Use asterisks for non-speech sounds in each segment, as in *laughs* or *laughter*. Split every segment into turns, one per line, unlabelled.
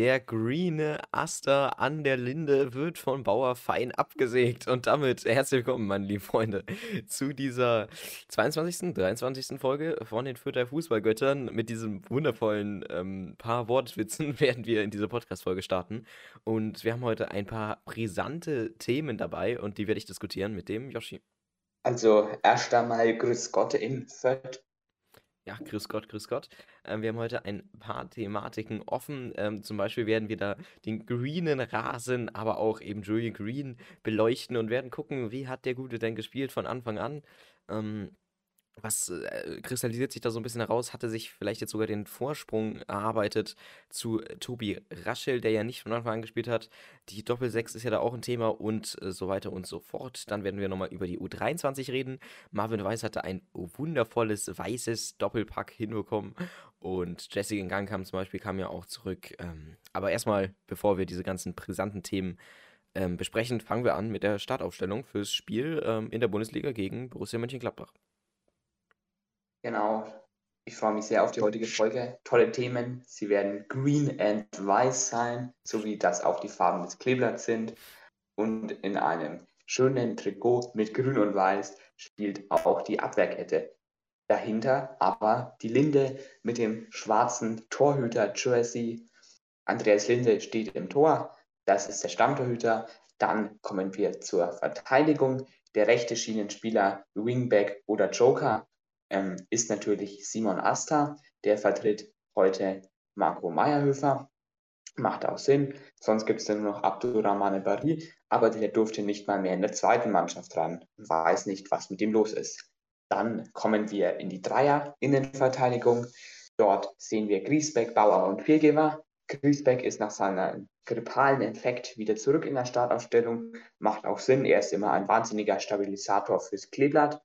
Der grüne Aster an der Linde wird von Bauer fein abgesägt. Und damit herzlich willkommen, meine lieben Freunde, zu dieser 22., 23. Folge von den Fürther Fußballgöttern. Mit diesem wundervollen ähm, paar Wortwitzen *laughs* werden wir in diese Podcast-Folge starten. Und wir haben heute ein paar brisante Themen dabei und die werde ich diskutieren mit dem Yoshi.
Also erst einmal Grüß Gott in Fürth.
Ja, grüß Gott, grüß Gott. Ähm, wir haben heute ein paar Thematiken offen. Ähm, zum Beispiel werden wir da den greenen Rasen, aber auch eben Julian Green beleuchten und werden gucken, wie hat der Gute denn gespielt von Anfang an. Was äh, kristallisiert sich da so ein bisschen heraus? Hatte sich vielleicht jetzt sogar den Vorsprung erarbeitet zu äh, Tobi Raschel, der ja nicht von Anfang an gespielt hat. Die Doppel-6 ist ja da auch ein Thema und äh, so weiter und so fort. Dann werden wir nochmal über die U23 reden. Marvin Weiß hatte ein wundervolles weißes Doppelpack hinbekommen und Jessica Gang kam zum Beispiel kam ja auch zurück. Ähm, aber erstmal, bevor wir diese ganzen brisanten Themen ähm, besprechen, fangen wir an mit der Startaufstellung fürs Spiel ähm, in der Bundesliga gegen Borussia Mönchengladbach.
Genau. Ich freue mich sehr auf die heutige Folge. Tolle Themen. Sie werden green and weiß sein, so wie das auch die Farben des Kleeblatts sind. Und in einem schönen Trikot mit grün und weiß spielt auch die Abwehrkette. Dahinter aber die Linde mit dem schwarzen Torhüter-Jersey. Andreas Linde steht im Tor. Das ist der Stammtorhüter. Dann kommen wir zur Verteidigung. Der rechte Schienenspieler, Wingback oder Joker ähm, ist natürlich Simon Asta. Der vertritt heute Marco Meyerhöfer. Macht auch Sinn. Sonst gibt es dann nur noch Abdurrahmane Bari, aber der durfte nicht mal mehr in der zweiten Mannschaft ran. Weiß nicht, was mit ihm los ist. Dann kommen wir in die Dreier-Innenverteidigung. Dort sehen wir Griesbeck, Bauer und Viergeber. Griesbeck ist nach seinem grippalen Infekt wieder zurück in der Startaufstellung. Macht auch Sinn. Er ist immer ein wahnsinniger Stabilisator fürs Kleeblatt.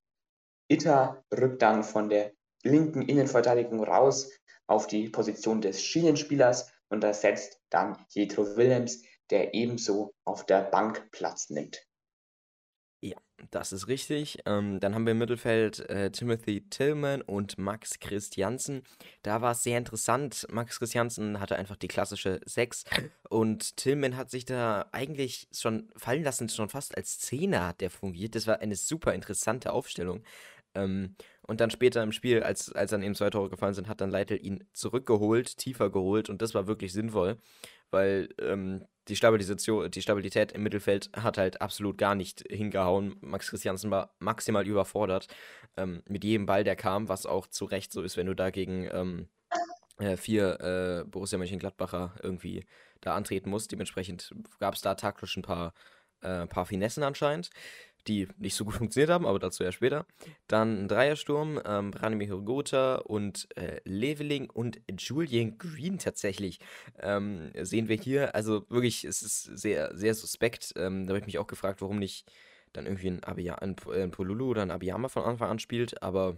Itter rückt dann von der linken Innenverteidigung raus auf die Position des Schienenspielers und ersetzt dann Jethro Willems, der ebenso auf der Bank Platz nimmt.
Ja, das ist richtig. Ähm, dann haben wir im Mittelfeld äh, Timothy Tillman und Max Christiansen. Da war es sehr interessant. Max Christiansen hatte einfach die klassische 6 und Tillman hat sich da eigentlich schon fallen lassen, schon fast als Zehner hat der fungiert. Das war eine super interessante Aufstellung. Ähm, und dann später im Spiel, als, als dann eben zwei Tore gefallen sind, hat dann Leitl ihn zurückgeholt, tiefer geholt und das war wirklich sinnvoll, weil ähm, die, Stabilisation, die Stabilität im Mittelfeld hat halt absolut gar nicht hingehauen. Max Christiansen war maximal überfordert ähm, mit jedem Ball, der kam, was auch zu Recht so ist, wenn du da gegen ähm, äh, vier äh, Borussia Mönchengladbacher irgendwie da antreten musst. Dementsprechend gab es da taktisch ein paar, äh, paar Finessen anscheinend die nicht so gut funktioniert haben, aber dazu ja später. Dann ein Dreiersturm, ähm, Branimir Gotha und äh, Leveling und Julian Green tatsächlich ähm, sehen wir hier. Also wirklich, es ist sehr, sehr suspekt. Ähm, da habe ich mich auch gefragt, warum nicht dann irgendwie ein, Abia ein, ein Polulu oder ein Abiyama von Anfang an spielt, aber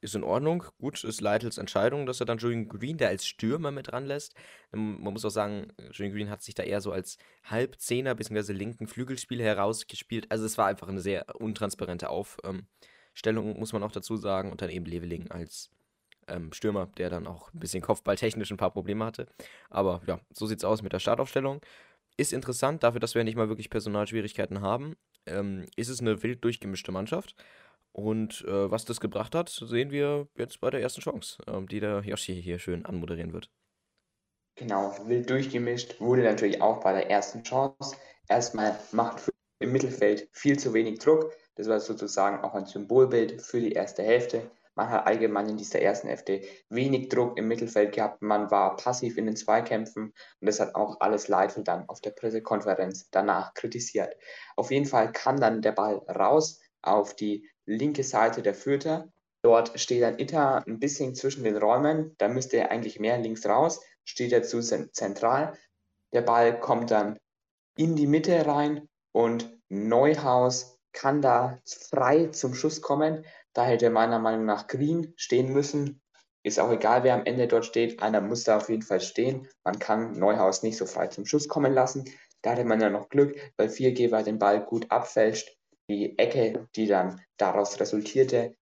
ist in Ordnung. Gut, ist Leitels Entscheidung, dass er dann Julian Green da als Stürmer mit dran lässt. Ähm, man muss auch sagen, Julian Green hat sich da eher so als Halbzehner bzw. linken Flügelspieler herausgespielt. Also es war einfach eine sehr untransparente Aufstellung, muss man auch dazu sagen. Und dann eben Leveling als ähm, Stürmer, der dann auch ein bisschen kopfballtechnisch ein paar Probleme hatte. Aber ja, so sieht es aus mit der Startaufstellung. Ist interessant, dafür, dass wir nicht mal wirklich Personalschwierigkeiten haben. Ähm, ist es eine wild durchgemischte Mannschaft. Und äh, was das gebracht hat, sehen wir jetzt bei der ersten Chance, ähm, die der Yoshi hier schön anmoderieren wird.
Genau, wild durchgemischt wurde natürlich auch bei der ersten Chance. Erstmal macht im Mittelfeld viel zu wenig Druck. Das war sozusagen auch ein Symbolbild für die erste Hälfte. Man hat allgemein in dieser ersten Hälfte wenig Druck im Mittelfeld gehabt. Man war passiv in den Zweikämpfen und das hat auch alles Leitl dann auf der Pressekonferenz danach kritisiert. Auf jeden Fall kann dann der Ball raus auf die linke Seite der Fürther. Dort steht ein Itter ein bisschen zwischen den Räumen. Da müsste er eigentlich mehr links raus. Steht er zu zentral. Der Ball kommt dann in die Mitte rein und Neuhaus kann da frei zum Schuss kommen. Da hätte meiner Meinung nach Green stehen müssen. Ist auch egal, wer am Ende dort steht. Einer muss da auf jeden Fall stehen. Man kann Neuhaus nicht so frei zum Schuss kommen lassen. Da hatte man ja noch Glück, weil Viergeber den Ball gut abfälscht. Die Ecke, die dann daraus resultierte,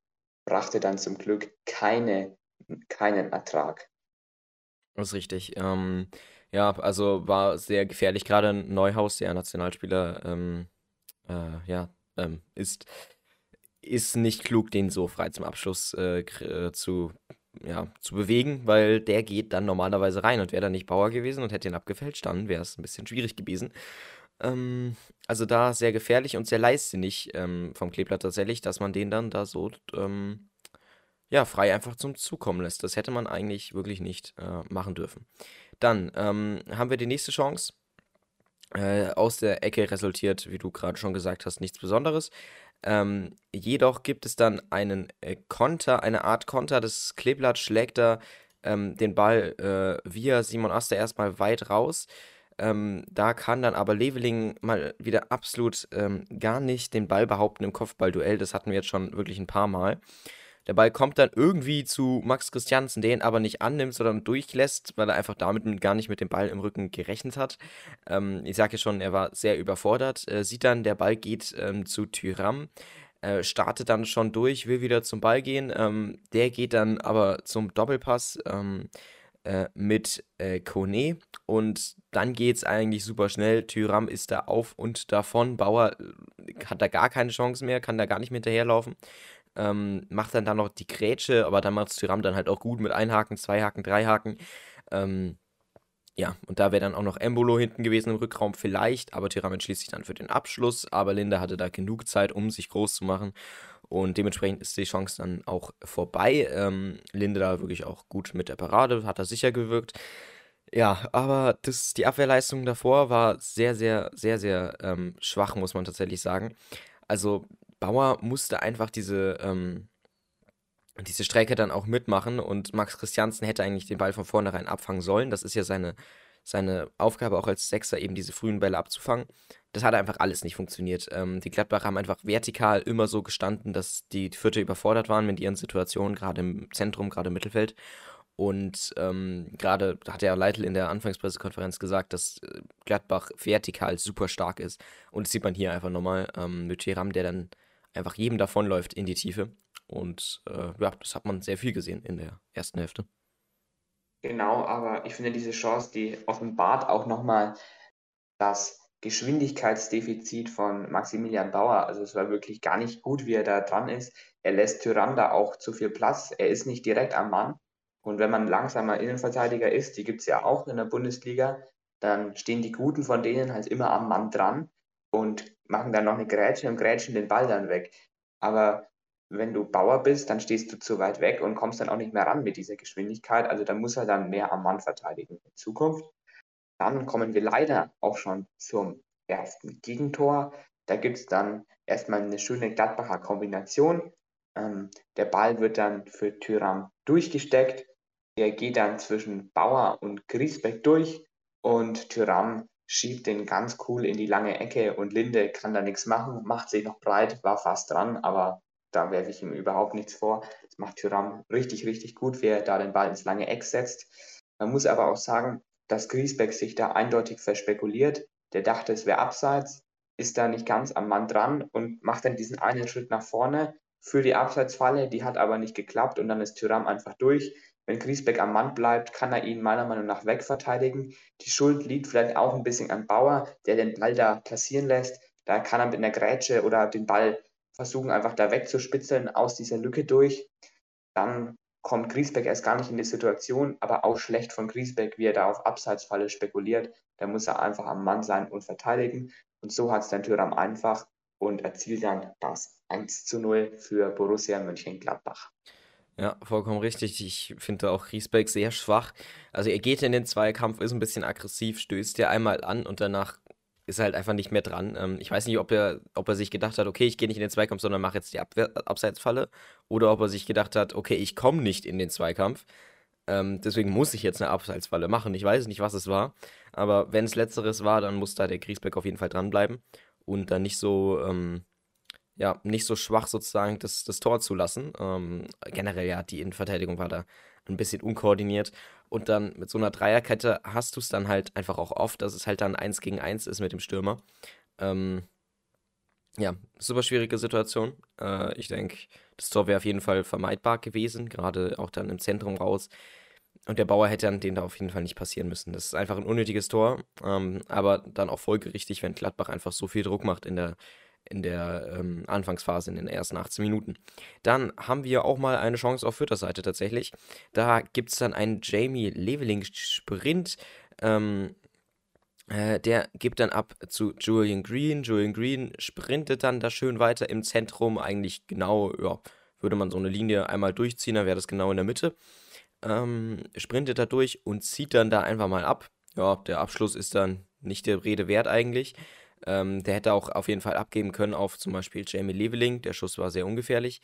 brachte dann zum Glück keine, keinen Ertrag.
Das ist richtig. Ähm, ja, also war sehr gefährlich. Gerade Neuhaus, der Nationalspieler, ähm, äh, ja, ähm, ist, ist nicht klug, den so frei zum Abschluss äh, äh, zu, ja, zu bewegen, weil der geht dann normalerweise rein und wäre dann nicht Bauer gewesen und hätte ihn abgefälscht, dann wäre es ein bisschen schwierig gewesen. Ähm, also da sehr gefährlich und sehr leichtsinnig ähm, vom Kleeblatt tatsächlich, dass man den dann da so ähm, ja, frei einfach zum Zug kommen lässt. Das hätte man eigentlich wirklich nicht äh, machen dürfen. Dann ähm, haben wir die nächste Chance. Äh, aus der Ecke resultiert, wie du gerade schon gesagt hast, nichts Besonderes. Ähm, jedoch gibt es dann einen äh, Konter, eine Art Konter. Das Kleeblatt schlägt da ähm, den Ball äh, via Simon Aster erstmal weit raus. Ähm, da kann dann aber Leveling mal wieder absolut ähm, gar nicht den Ball behaupten im Kopfballduell. Das hatten wir jetzt schon wirklich ein paar Mal. Der Ball kommt dann irgendwie zu Max Christiansen, den aber nicht annimmt, sondern durchlässt, weil er einfach damit gar nicht mit dem Ball im Rücken gerechnet hat. Ähm, ich sage ja schon, er war sehr überfordert. Äh, sieht dann, der Ball geht ähm, zu Tyram. Äh, startet dann schon durch, will wieder zum Ball gehen. Ähm, der geht dann aber zum Doppelpass ähm, äh, mit äh, Kone und dann geht es eigentlich super schnell. Tyram ist da auf und davon. Bauer äh, hat da gar keine Chance mehr, kann da gar nicht mehr hinterherlaufen ähm, macht dann da noch die Grätsche, aber dann macht Tyram dann halt auch gut mit ein Haken, zwei Haken, drei Haken. Ähm, ja, und da wäre dann auch noch Embolo hinten gewesen im Rückraum vielleicht, aber Tyram entschließt sich dann für den Abschluss, aber Linda hatte da genug Zeit, um sich groß zu machen und dementsprechend ist die Chance dann auch vorbei. Ähm, Linde da wirklich auch gut mit der Parade, hat er sicher gewirkt. Ja, aber das, die Abwehrleistung davor war sehr, sehr, sehr, sehr ähm, schwach, muss man tatsächlich sagen. Also Bauer musste einfach diese, ähm, diese Strecke dann auch mitmachen und Max Christiansen hätte eigentlich den Ball von vornherein abfangen sollen. Das ist ja seine, seine Aufgabe auch als Sechser, eben diese frühen Bälle abzufangen. Das hat einfach alles nicht funktioniert. Ähm, die Gladbacher haben einfach vertikal immer so gestanden, dass die Vierte überfordert waren mit ihren Situationen, gerade im Zentrum, gerade im Mittelfeld. Und ähm, gerade hat ja Leitl in der Anfangspressekonferenz gesagt, dass äh, Gladbach vertikal super stark ist. Und das sieht man hier einfach nochmal ähm, mit Cheram, der dann einfach jedem davonläuft in die Tiefe. Und äh, ja, das hat man sehr viel gesehen in der ersten Hälfte.
Genau, aber ich finde diese Chance, die offenbart auch nochmal das Geschwindigkeitsdefizit von Maximilian Bauer. Also es war wirklich gar nicht gut, wie er da dran ist. Er lässt Tyranda auch zu viel Platz. Er ist nicht direkt am Mann. Und wenn man langsamer Innenverteidiger ist, die gibt es ja auch in der Bundesliga, dann stehen die Guten von denen halt immer am Mann dran und machen dann noch eine Grätsche und grätschen den Ball dann weg. Aber wenn du Bauer bist, dann stehst du zu weit weg und kommst dann auch nicht mehr ran mit dieser Geschwindigkeit. Also da muss er dann mehr am Mann verteidigen in Zukunft. Dann kommen wir leider auch schon zum ersten Gegentor. Da gibt es dann erstmal eine schöne Gladbacher Kombination. Ähm, der Ball wird dann für Tyram durchgesteckt. Der geht dann zwischen Bauer und Griesbeck durch und Tyram schiebt den ganz cool in die lange Ecke und Linde kann da nichts machen, macht sich noch breit, war fast dran, aber da werfe ich ihm überhaupt nichts vor. Das macht Tyram richtig, richtig gut, wie er da den Ball ins lange Eck setzt. Man muss aber auch sagen, dass Griesbeck sich da eindeutig verspekuliert. Der dachte, es wäre abseits, ist da nicht ganz am Mann dran und macht dann diesen einen Schritt nach vorne für die Abseitsfalle. Die hat aber nicht geklappt und dann ist Tyram einfach durch. Wenn Griesbeck am Mann bleibt, kann er ihn meiner Meinung nach wegverteidigen. Die Schuld liegt vielleicht auch ein bisschen an Bauer, der den Ball da passieren lässt. Da kann er mit einer Grätsche oder den Ball versuchen, einfach da wegzuspitzeln aus dieser Lücke durch. Dann kommt Griesbeck erst gar nicht in die Situation, aber auch schlecht von Griesbeck, wie er da auf Abseitsfalle spekuliert. Da muss er einfach am Mann sein und verteidigen. Und so hat es dann Thüram einfach und erzielt dann das 1 zu 0 für Borussia Mönchengladbach.
Ja, vollkommen richtig. Ich finde auch Riesbeck sehr schwach. Also er geht in den Zweikampf, ist ein bisschen aggressiv, stößt ja einmal an und danach ist er halt einfach nicht mehr dran. Ähm, ich weiß nicht, ob er, ob er sich gedacht hat, okay, ich gehe nicht in den Zweikampf, sondern mache jetzt die Abwehr Abseitsfalle. Oder ob er sich gedacht hat, okay, ich komme nicht in den Zweikampf. Ähm, deswegen muss ich jetzt eine Abseitsfalle machen. Ich weiß nicht, was es war. Aber wenn es letzteres war, dann muss da der Griesbeck auf jeden Fall dranbleiben und dann nicht so ähm, ja, nicht so schwach sozusagen das, das Tor zu lassen. Ähm, generell ja, die Innenverteidigung war da ein bisschen unkoordiniert. Und dann mit so einer Dreierkette hast du es dann halt einfach auch oft, dass es halt dann eins gegen eins ist mit dem Stürmer. Ähm, ja, super schwierige Situation. Äh, ich denke, das Tor wäre auf jeden Fall vermeidbar gewesen, gerade auch dann im Zentrum raus. und der Bauer hätte dann den da auf jeden Fall nicht passieren müssen. Das ist einfach ein unnötiges Tor, ähm, aber dann auch folgerichtig, wenn Gladbach einfach so viel Druck macht in der, in der ähm, Anfangsphase, in den ersten 18 Minuten. Dann haben wir auch mal eine Chance auf Fürther Seite tatsächlich. Da gibt es dann einen Jamie Leveling-Sprint. Ähm, äh, der gibt dann ab zu Julian Green. Julian Green sprintet dann da schön weiter im Zentrum. Eigentlich genau, ja, würde man so eine Linie einmal durchziehen, dann wäre das genau in der Mitte. Ähm, sprintet da durch und zieht dann da einfach mal ab. Ja, der Abschluss ist dann nicht der Rede wert eigentlich. Ähm, der hätte auch auf jeden Fall abgeben können auf zum Beispiel Jamie Leveling. Der Schuss war sehr ungefährlich.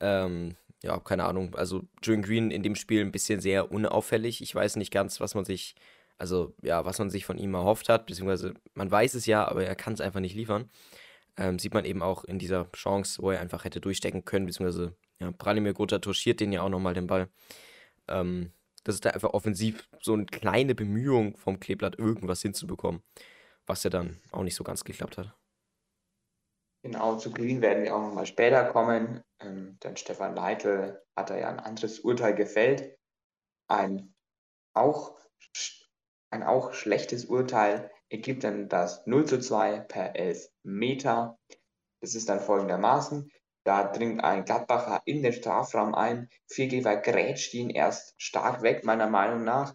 Ähm, ja, keine Ahnung. Also Julian Green in dem Spiel ein bisschen sehr unauffällig. Ich weiß nicht ganz, was man sich, also ja, was man sich von ihm erhofft hat, beziehungsweise man weiß es ja, aber er kann es einfach nicht liefern. Ähm, sieht man eben auch in dieser Chance, wo er einfach hätte durchstecken können, beziehungsweise ja, Branimir Gotha touchiert den ja auch nochmal den Ball. Ähm, das ist da einfach offensiv so eine kleine Bemühung vom Kleeblatt, irgendwas hinzubekommen, was ja dann auch nicht so ganz geklappt hat.
Genau, zu Green werden wir auch nochmal später kommen. Ähm, denn Stefan Leitl hat da ja ein anderes Urteil gefällt. Ein auch, ein auch schlechtes Urteil ergibt dann das 0 zu 2 per 11 Meter. Das ist dann folgendermaßen. Da dringt ein Gladbacher in den Strafraum ein. Viergeber grätscht ihn erst stark weg, meiner Meinung nach.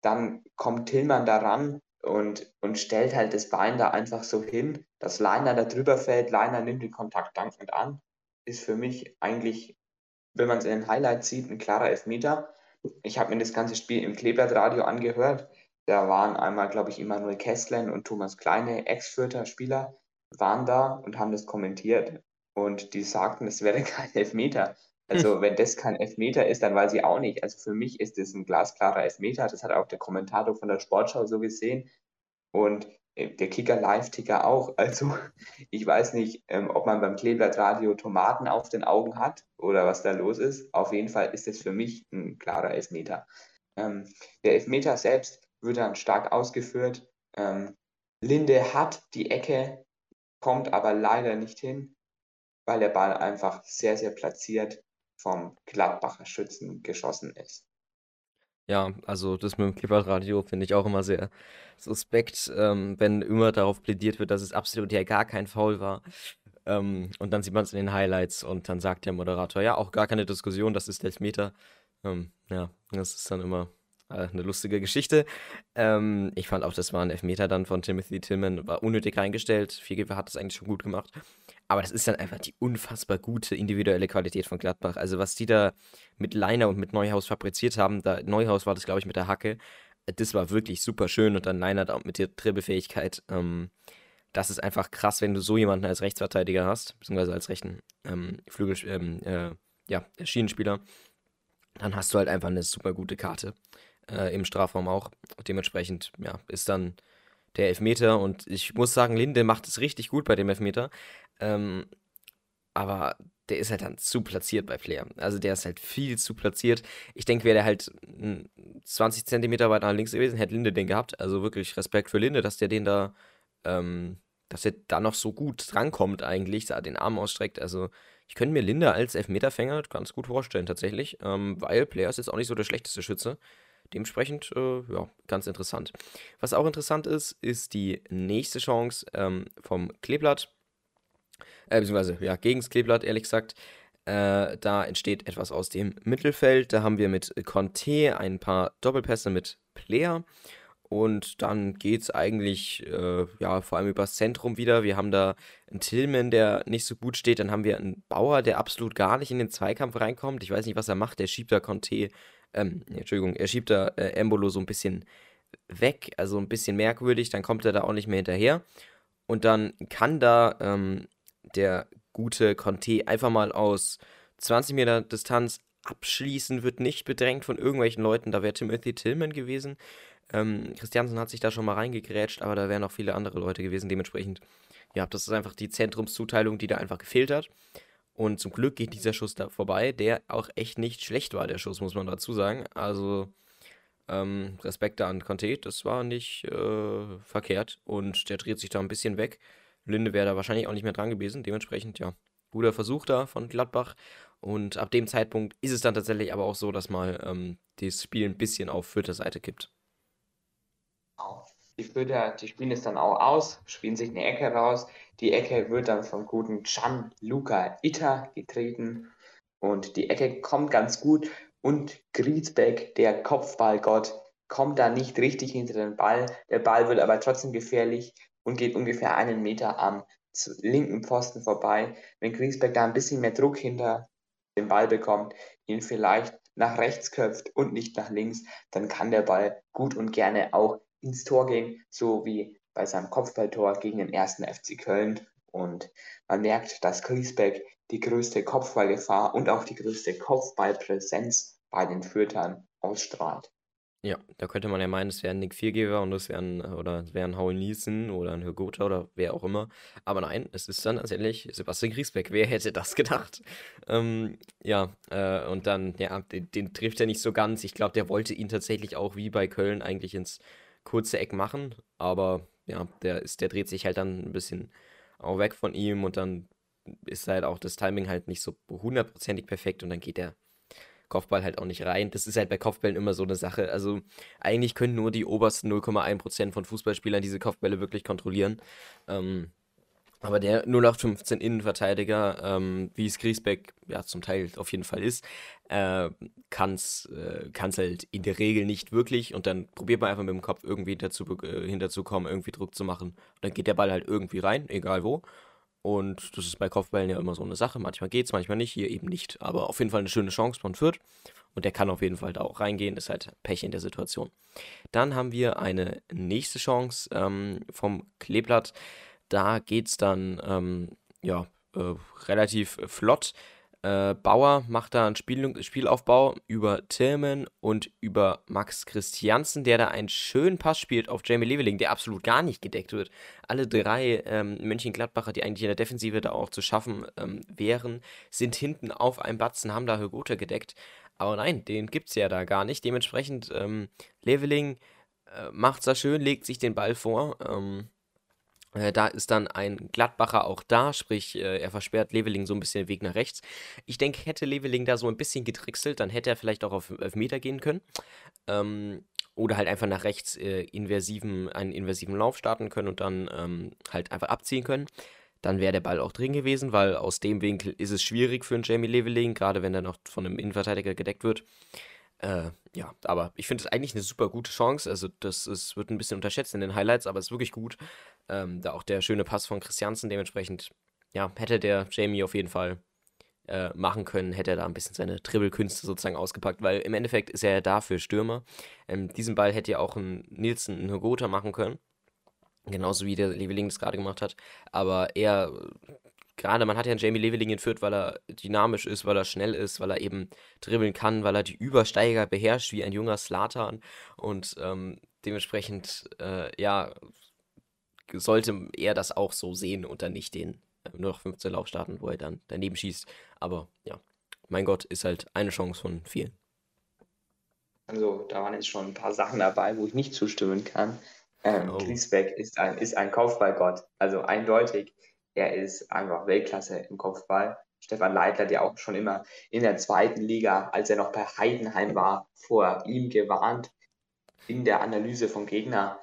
Dann kommt Tillmann daran und, und stellt halt das Bein da einfach so hin, dass Leiner da drüber fällt. Leiner nimmt den Kontakt dankend an. Ist für mich eigentlich, wenn man es in den Highlights sieht, ein klarer Elfmeter. Ich habe mir das ganze Spiel im Kleeblattradio angehört. Da waren einmal, glaube ich, Immanuel Kesslen und Thomas Kleine, Ex-Fürther Spieler, waren da und haben das kommentiert. Und die sagten, es wäre *laughs* kein Elfmeter. Also, *laughs* wenn das kein Elfmeter ist, dann weiß ich auch nicht. Also, für mich ist es ein glasklarer Elfmeter. Das hat auch der Kommentator von der Sportschau so gesehen. Und äh, der Kicker Live-Ticker auch. Also, *laughs* ich weiß nicht, ähm, ob man beim Kleeblattradio Tomaten auf den Augen hat oder was da los ist. Auf jeden Fall ist es für mich ein klarer Elfmeter. Ähm, der Elfmeter selbst wird dann stark ausgeführt. Ähm, Linde hat die Ecke, kommt aber leider nicht hin, weil der Ball einfach sehr, sehr platziert vom Gladbacher Schützen geschossen ist.
Ja, also das mit dem Clipper-Radio finde ich auch immer sehr suspekt, ähm, wenn immer darauf plädiert wird, dass es absolut ja gar kein Foul war. Ähm, und dann sieht man es in den Highlights und dann sagt der Moderator, ja, auch gar keine Diskussion, das ist Elfmeter. Ähm, ja, das ist dann immer eine lustige Geschichte. Ähm, ich fand auch, das war ein Elfmeter dann von Timothy Tillman, war unnötig reingestellt. Viergeber hat das eigentlich schon gut gemacht. Aber das ist dann einfach die unfassbar gute individuelle Qualität von Gladbach. Also, was die da mit Leiner und mit Neuhaus fabriziert haben, da Neuhaus war das, glaube ich, mit der Hacke. Das war wirklich super schön und dann Leiner da mit der Dribbelfähigkeit. Ähm, das ist einfach krass, wenn du so jemanden als Rechtsverteidiger hast, beziehungsweise als rechten ähm, Flügel, ähm, äh, ja, Schienenspieler. Dann hast du halt einfach eine super gute Karte äh, im Strafraum auch. Dementsprechend, ja, ist dann der Elfmeter und ich muss sagen, Linde macht es richtig gut bei dem Elfmeter. Ähm, aber der ist halt dann zu platziert bei Flair. Also der ist halt viel zu platziert. Ich denke, wäre der halt 20 Zentimeter weiter nach links gewesen, hätte Linde den gehabt. Also wirklich Respekt für Linde, dass der den da, ähm, dass er da noch so gut drankommt eigentlich, da den Arm ausstreckt. Also ich könnte mir Linde als Elfmeterfänger ganz gut vorstellen tatsächlich, ähm, weil Player ist jetzt auch nicht so der schlechteste Schütze. Dementsprechend, äh, ja, ganz interessant. Was auch interessant ist, ist die nächste Chance ähm, vom Kleeblatt. Äh, beziehungsweise, ja, gegen das Kleeblatt, ehrlich gesagt. Äh, da entsteht etwas aus dem Mittelfeld. Da haben wir mit Conte ein paar Doppelpässe mit Player. Und dann geht es eigentlich, äh, ja, vor allem übers Zentrum wieder. Wir haben da einen Tillman, der nicht so gut steht. Dann haben wir einen Bauer, der absolut gar nicht in den Zweikampf reinkommt. Ich weiß nicht, was er macht. Der schiebt da Conte ähm, Entschuldigung, er schiebt da äh, Embolo so ein bisschen weg, also ein bisschen merkwürdig, dann kommt er da auch nicht mehr hinterher. Und dann kann da ähm, der gute Conte einfach mal aus 20 Meter Distanz abschließen, wird nicht bedrängt von irgendwelchen Leuten. Da wäre Timothy Tillman gewesen. Ähm, Christiansen hat sich da schon mal reingegrätscht, aber da wären noch viele andere Leute gewesen. Dementsprechend, ja, das ist einfach die Zentrumszuteilung, die da einfach gefehlt hat. Und zum Glück geht dieser Schuss da vorbei, der auch echt nicht schlecht war, der Schuss, muss man dazu sagen. Also ähm, Respekt an Conte, das war nicht äh, verkehrt. Und der dreht sich da ein bisschen weg. Linde wäre da wahrscheinlich auch nicht mehr dran gewesen. Dementsprechend, ja, guter Versuch da von Gladbach. Und ab dem Zeitpunkt ist es dann tatsächlich aber auch so, dass mal ähm, das Spiel ein bisschen auf Fürther Seite kippt.
Die Fürther, die spielen es dann auch aus, spielen sich eine Ecke raus. Die Ecke wird dann vom guten Gianluca Itta getreten und die Ecke kommt ganz gut und Griesbeck, der Kopfballgott, kommt da nicht richtig hinter den Ball. Der Ball wird aber trotzdem gefährlich und geht ungefähr einen Meter am linken Pfosten vorbei. Wenn Griesbeck da ein bisschen mehr Druck hinter den Ball bekommt, ihn vielleicht nach rechts köpft und nicht nach links, dann kann der Ball gut und gerne auch ins Tor gehen, so wie bei seinem Kopfballtor gegen den ersten FC Köln. Und man merkt, dass Griesbeck die größte Kopfballgefahr und auch die größte Kopfballpräsenz bei den Fürtern ausstrahlt.
Ja, da könnte man ja meinen, es wäre ein Nick Viergeber und es wäre ein, oder es wäre ein Howell Nielsen oder ein Hürgota oder wer auch immer. Aber nein, es ist dann tatsächlich Sebastian Griesbeck. Wer hätte das gedacht? Ähm, ja, äh, und dann, ja, den, den, trifft er nicht so ganz. Ich glaube, der wollte ihn tatsächlich auch wie bei Köln eigentlich ins kurze Eck machen. Aber ja, der, ist, der dreht sich halt dann ein bisschen auch weg von ihm und dann ist halt auch das Timing halt nicht so hundertprozentig perfekt und dann geht der Kopfball halt auch nicht rein. Das ist halt bei Kopfbällen immer so eine Sache. Also eigentlich können nur die obersten 0,1% von Fußballspielern diese Kopfbälle wirklich kontrollieren. Ähm, aber der 0815 Innenverteidiger, ähm, wie es Griesbeck ja zum Teil auf jeden Fall ist, äh, kann es äh, halt in der Regel nicht wirklich. Und dann probiert man einfach mit dem Kopf irgendwie dazu, äh, hinterzukommen, irgendwie Druck zu machen. Und dann geht der Ball halt irgendwie rein, egal wo. Und das ist bei Kopfbällen ja immer so eine Sache. Manchmal geht es, manchmal nicht, hier eben nicht. Aber auf jeden Fall eine schöne Chance von Fürth. Und der kann auf jeden Fall da auch reingehen, ist halt Pech in der Situation. Dann haben wir eine nächste Chance ähm, vom Kleeblatt. Da geht es dann ähm, ja, äh, relativ flott. Äh, Bauer macht da einen Spiel, Spielaufbau über Tillman und über Max Christiansen, der da einen schönen Pass spielt auf Jamie Leveling, der absolut gar nicht gedeckt wird. Alle drei ähm, Mönchengladbacher, die eigentlich in der Defensive da auch zu schaffen ähm, wären, sind hinten auf einem Batzen, haben da Högota gedeckt. Aber nein, den gibt es ja da gar nicht. Dementsprechend, ähm, Leveling äh, macht da schön, legt sich den Ball vor. Ähm, äh, da ist dann ein Gladbacher auch da, sprich, äh, er versperrt Leveling so ein bisschen den Weg nach rechts. Ich denke, hätte Leveling da so ein bisschen getrickselt, dann hätte er vielleicht auch auf Meter gehen können. Ähm, oder halt einfach nach rechts äh, inversiven, einen inversiven Lauf starten können und dann ähm, halt einfach abziehen können. Dann wäre der Ball auch drin gewesen, weil aus dem Winkel ist es schwierig für einen Jamie Leveling, gerade wenn er noch von einem Innenverteidiger gedeckt wird. Äh, ja, aber ich finde es eigentlich eine super gute Chance. Also, das ist, wird ein bisschen unterschätzt in den Highlights, aber es ist wirklich gut. Ähm, da auch der schöne Pass von Christiansen, dementsprechend, ja, hätte der Jamie auf jeden Fall äh, machen können, hätte er da ein bisschen seine Dribbelkünste sozusagen ausgepackt, weil im Endeffekt ist er ja da für Stürmer. Ähm, diesen Ball hätte ja auch ein Nielsen, ein Hogota machen können. Genauso wie der Leveling das gerade gemacht hat. Aber er gerade, man hat ja einen Jamie Leveling entführt, weil er dynamisch ist, weil er schnell ist, weil er eben dribbeln kann, weil er die Übersteiger beherrscht wie ein junger Slatan und ähm, dementsprechend, äh, ja, sollte er das auch so sehen und dann nicht den äh, nur noch 15 Lauf starten, wo er dann daneben schießt. Aber ja, mein Gott, ist halt eine Chance von vielen.
Also, da waren jetzt schon ein paar Sachen dabei, wo ich nicht zustimmen kann. Ähm, oh. Griesbeck ist ein, ist ein Kopfballgott. Also eindeutig. Er ist einfach Weltklasse im Kopfball. Stefan Leitler, der auch schon immer in der zweiten Liga, als er noch bei Heidenheim war, vor ihm gewarnt in der Analyse vom Gegner.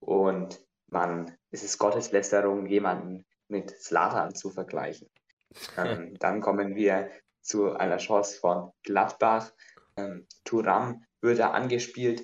Und man, es ist Gotteslästerung, jemanden mit Slatan zu vergleichen. *laughs* ähm, dann kommen wir zu einer Chance von Gladbach. Ähm, Turam wird da angespielt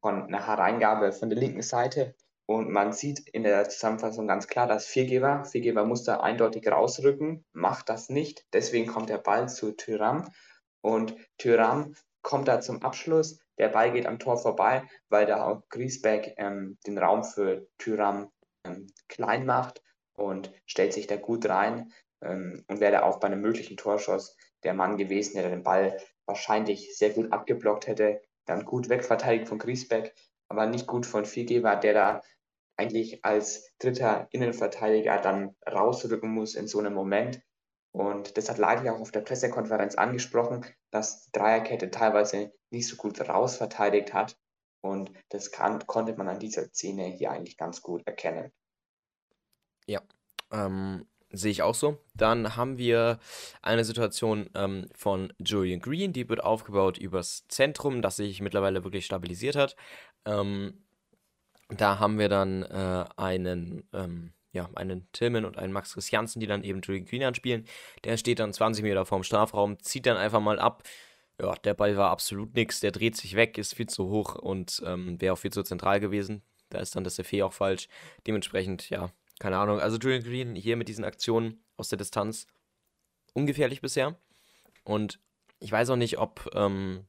von einer Hereingabe von der linken Seite und man sieht in der Zusammenfassung ganz klar, dass Viergeber, Viergeber muss da eindeutig rausrücken, macht das nicht. Deswegen kommt der Ball zu Tyram und Tyram kommt da zum Abschluss. Der Ball geht am Tor vorbei, weil da auch Griesbeck ähm, den Raum für Tyram ähm, klein macht und stellt sich da gut rein ähm, und wäre auch bei einem möglichen Torschuss der Mann gewesen, der den Ball wahrscheinlich sehr gut abgeblockt hätte. Dann gut wegverteidigt von Griesbeck, aber nicht gut von Viergeber, der da eigentlich als dritter Innenverteidiger dann rausrücken muss in so einem Moment. Und das hat Lagi auch auf der Pressekonferenz angesprochen, dass die Dreierkette teilweise nicht so gut rausverteidigt hat. Und das kann, konnte man an dieser Szene hier eigentlich ganz gut erkennen.
Ja, ähm, sehe ich auch so. Dann haben wir eine Situation ähm, von Julian Green, die wird aufgebaut übers Zentrum, das sich mittlerweile wirklich stabilisiert hat. Ähm, da haben wir dann äh, einen, ähm, ja, einen Tillman und einen Max Christiansen, die dann eben Julian Green anspielen. Der steht dann 20 Meter vorm Strafraum, zieht dann einfach mal ab. Ja, der Ball war absolut nichts, der dreht sich weg, ist viel zu hoch und ähm, wäre auch viel zu zentral gewesen. Da ist dann das Effet auch falsch. Dementsprechend, ja, keine Ahnung. Also Julian Green hier mit diesen Aktionen aus der Distanz ungefährlich bisher. Und ich weiß auch nicht, ob, ähm,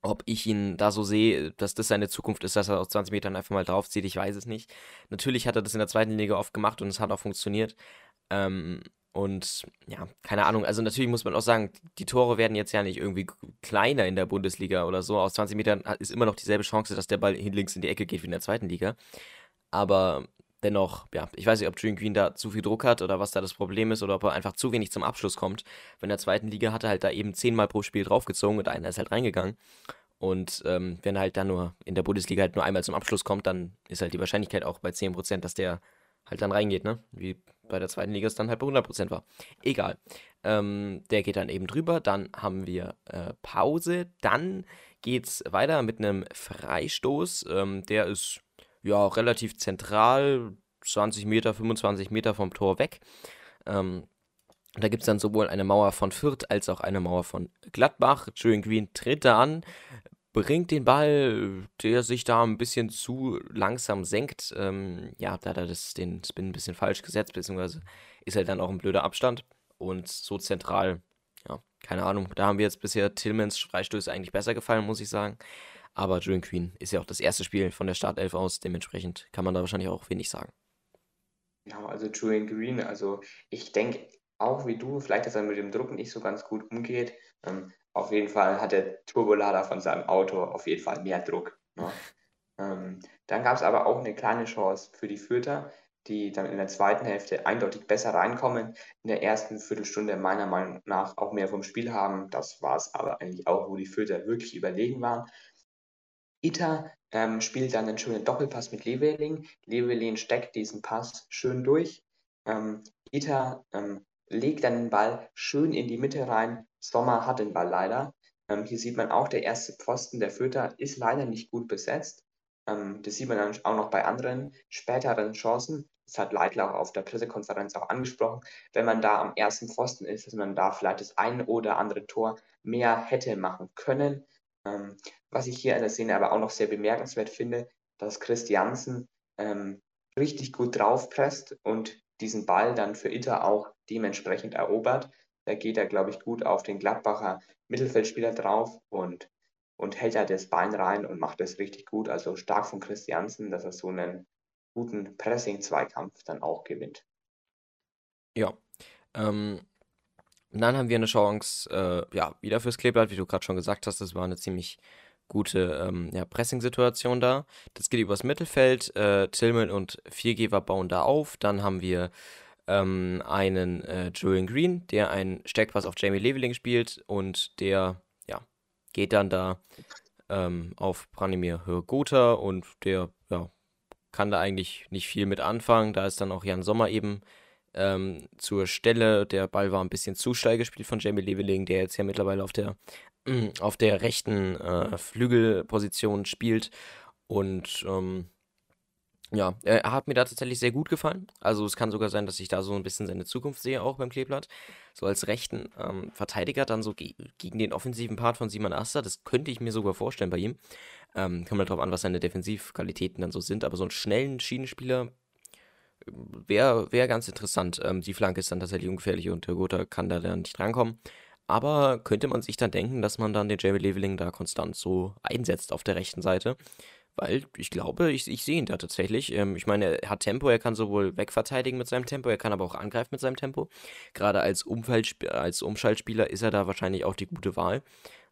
ob ich ihn da so sehe, dass das seine Zukunft ist, dass er aus 20 Metern einfach mal draufzieht. Ich weiß es nicht. Natürlich hat er das in der zweiten Liga oft gemacht und es hat auch funktioniert. Ähm, und ja, keine Ahnung. Also natürlich muss man auch sagen, die Tore werden jetzt ja nicht irgendwie kleiner in der Bundesliga oder so. Aus 20 Metern ist immer noch dieselbe Chance, dass der Ball hin links in die Ecke geht wie in der zweiten Liga. Aber dennoch, ja, ich weiß nicht, ob Julian Green da zu viel Druck hat oder was da das Problem ist oder ob er einfach zu wenig zum Abschluss kommt. Weil in der zweiten Liga hat er halt da eben zehnmal pro Spiel draufgezogen und einer ist halt reingegangen. Und ähm, wenn er halt dann nur in der Bundesliga halt nur einmal zum Abschluss kommt, dann ist halt die Wahrscheinlichkeit auch bei 10%, dass der halt dann reingeht, ne? Wie bei der zweiten Liga es dann halt bei 100% war. Egal. Ähm, der geht dann eben drüber. Dann haben wir äh, Pause. Dann geht es weiter mit einem Freistoß. Ähm, der ist ja relativ zentral, 20 Meter, 25 Meter vom Tor weg. Ähm, da gibt es dann sowohl eine Mauer von Fürth als auch eine Mauer von Gladbach. Julian Green tritt da an, bringt den Ball, der sich da ein bisschen zu langsam senkt. Ähm, ja, da hat er das, den Spin ein bisschen falsch gesetzt, beziehungsweise ist halt dann auch ein blöder Abstand. Und so zentral, ja, keine Ahnung. Da haben wir jetzt bisher Tillmans Freistöße eigentlich besser gefallen, muss ich sagen. Aber Julian Queen ist ja auch das erste Spiel von der Startelf aus, dementsprechend kann man da wahrscheinlich auch wenig sagen.
Ja, also Julian Green, also ich denke auch wie du, vielleicht, dass er mit dem Druck nicht so ganz gut umgeht. Ähm, auf jeden Fall hat der Turbolader von seinem Auto auf jeden Fall mehr Druck. Ne? ähm, dann gab es aber auch eine kleine Chance für die Fürther, die dann in der zweiten Hälfte eindeutig besser reinkommen. In der ersten Viertelstunde meiner Meinung nach auch mehr vom Spiel haben. Das war es aber eigentlich auch, wo die Fürther wirklich überlegen waren. Ita ähm, spielt dann einen schönen Doppelpass mit Leveling. Leveling steckt diesen Pass schön durch. Ähm, Ita ähm, legt dann den Ball schön in die Mitte rein. Sommer hat den Ball leider. Ähm, hier sieht man auch, der erste Pfosten der Föter ist leider nicht gut besetzt. Ähm, das sieht man dann auch noch bei anderen späteren Chancen. Das hat Leitler auch auf der Pressekonferenz auch angesprochen. Wenn man da am ersten Pfosten ist, dass man da vielleicht das ein oder andere Tor mehr hätte machen können. Ähm, was ich hier in der Szene aber auch noch sehr bemerkenswert finde, dass Christiansen ähm, richtig gut draufpresst und diesen Ball dann für Itter auch dementsprechend erobert. Da geht er, glaube ich, gut auf den Gladbacher Mittelfeldspieler drauf und, und hält da das Bein rein und macht das richtig gut. Also stark von Christiansen, dass er so einen guten Pressing-Zweikampf dann auch gewinnt.
Ja. Ähm, dann haben wir eine Chance, äh, ja, wieder fürs Kleeblatt, wie du gerade schon gesagt hast. Das war eine ziemlich gute ähm, ja, Pressing-Situation da. Das geht übers Mittelfeld. Äh, Tillman und Viergeber bauen da auf. Dann haben wir ähm, einen äh, Julian Green, der einen Steckpass auf Jamie Leveling spielt und der ja, geht dann da ähm, auf Branimir Gotha und der ja, kann da eigentlich nicht viel mit anfangen. Da ist dann auch Jan Sommer eben ähm, zur Stelle. Der Ball war ein bisschen zu steil gespielt von Jamie Leveling, der jetzt ja mittlerweile auf der *clears throat* auf der rechten äh, Flügelposition spielt. Und ähm, ja, er hat mir da tatsächlich sehr gut gefallen. Also es kann sogar sein, dass ich da so ein bisschen seine Zukunft sehe, auch beim Kleeblatt. So als rechten ähm, Verteidiger dann so ge gegen den offensiven Part von Simon Asta, das könnte ich mir sogar vorstellen bei ihm. Ähm, kommt halt darauf an, was seine Defensivqualitäten dann so sind. Aber so einen schnellen Schienenspieler äh, wäre wär ganz interessant. Ähm, die Flanke ist dann tatsächlich ungefährlich und der Gotha kann da dann nicht drankommen. Aber könnte man sich dann denken, dass man dann den Jerry Leveling da konstant so einsetzt auf der rechten Seite? Weil ich glaube, ich, ich sehe ihn da tatsächlich. Ähm, ich meine, er hat Tempo, er kann sowohl wegverteidigen mit seinem Tempo, er kann aber auch angreifen mit seinem Tempo. Gerade als, als Umschaltspieler ist er da wahrscheinlich auch die gute Wahl.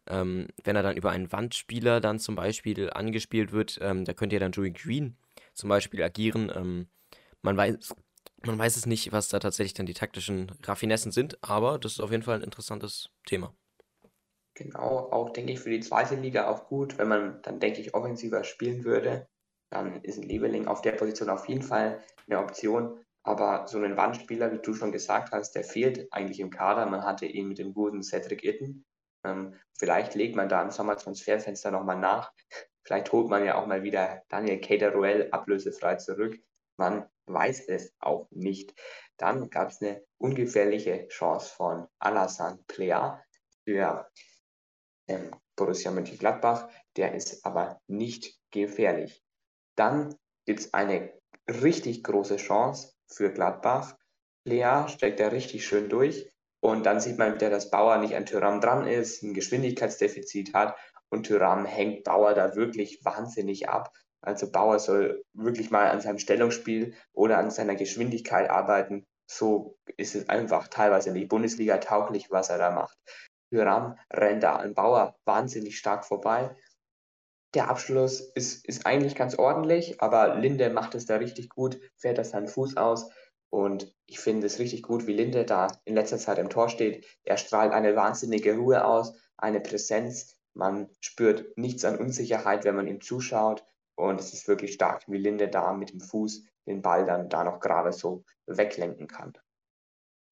Ähm, wenn er dann über einen Wandspieler dann zum Beispiel angespielt wird, ähm, da könnte ja dann Joey Green zum Beispiel agieren. Ähm, man weiß, man weiß es nicht, was da tatsächlich dann die taktischen Raffinessen sind, aber das ist auf jeden Fall ein interessantes Thema.
Genau, auch denke ich für die zweite Liga auch gut, wenn man dann, denke ich, offensiver spielen würde. Dann ist ein Leveling auf der Position auf jeden Fall eine Option. Aber so einen Wandspieler, wie du schon gesagt hast, der fehlt eigentlich im Kader. Man hatte ihn mit dem guten Cedric Itten. Ähm, vielleicht legt man da im Sommertransferfenster nochmal nach. Vielleicht holt man ja auch mal wieder Daniel Cateruel ablösefrei zurück. Man weiß es auch nicht. Dann gab es eine ungefährliche Chance von Alassane Plea für ähm, Borussia Mönchengladbach. Der ist aber nicht gefährlich. Dann gibt es eine richtig große Chance für Gladbach. Plea steckt da richtig schön durch. Und dann sieht man wieder, dass Bauer nicht an Tyram dran ist, ein Geschwindigkeitsdefizit hat und Tyram hängt Bauer da wirklich wahnsinnig ab. Also Bauer soll wirklich mal an seinem Stellungsspiel oder an seiner Geschwindigkeit arbeiten. So ist es einfach teilweise nicht Bundesliga tauglich, was er da macht. Tyram rennt da an Bauer wahnsinnig stark vorbei. Der Abschluss ist, ist eigentlich ganz ordentlich, aber Linde macht es da richtig gut, fährt das seinen Fuß aus. Und ich finde es richtig gut, wie Linde da in letzter Zeit im Tor steht. Er strahlt eine wahnsinnige Ruhe aus, eine Präsenz. Man spürt nichts an Unsicherheit, wenn man ihm zuschaut. Und es ist wirklich stark, wie Linde da mit dem Fuß den Ball dann da noch gerade so weglenken kann.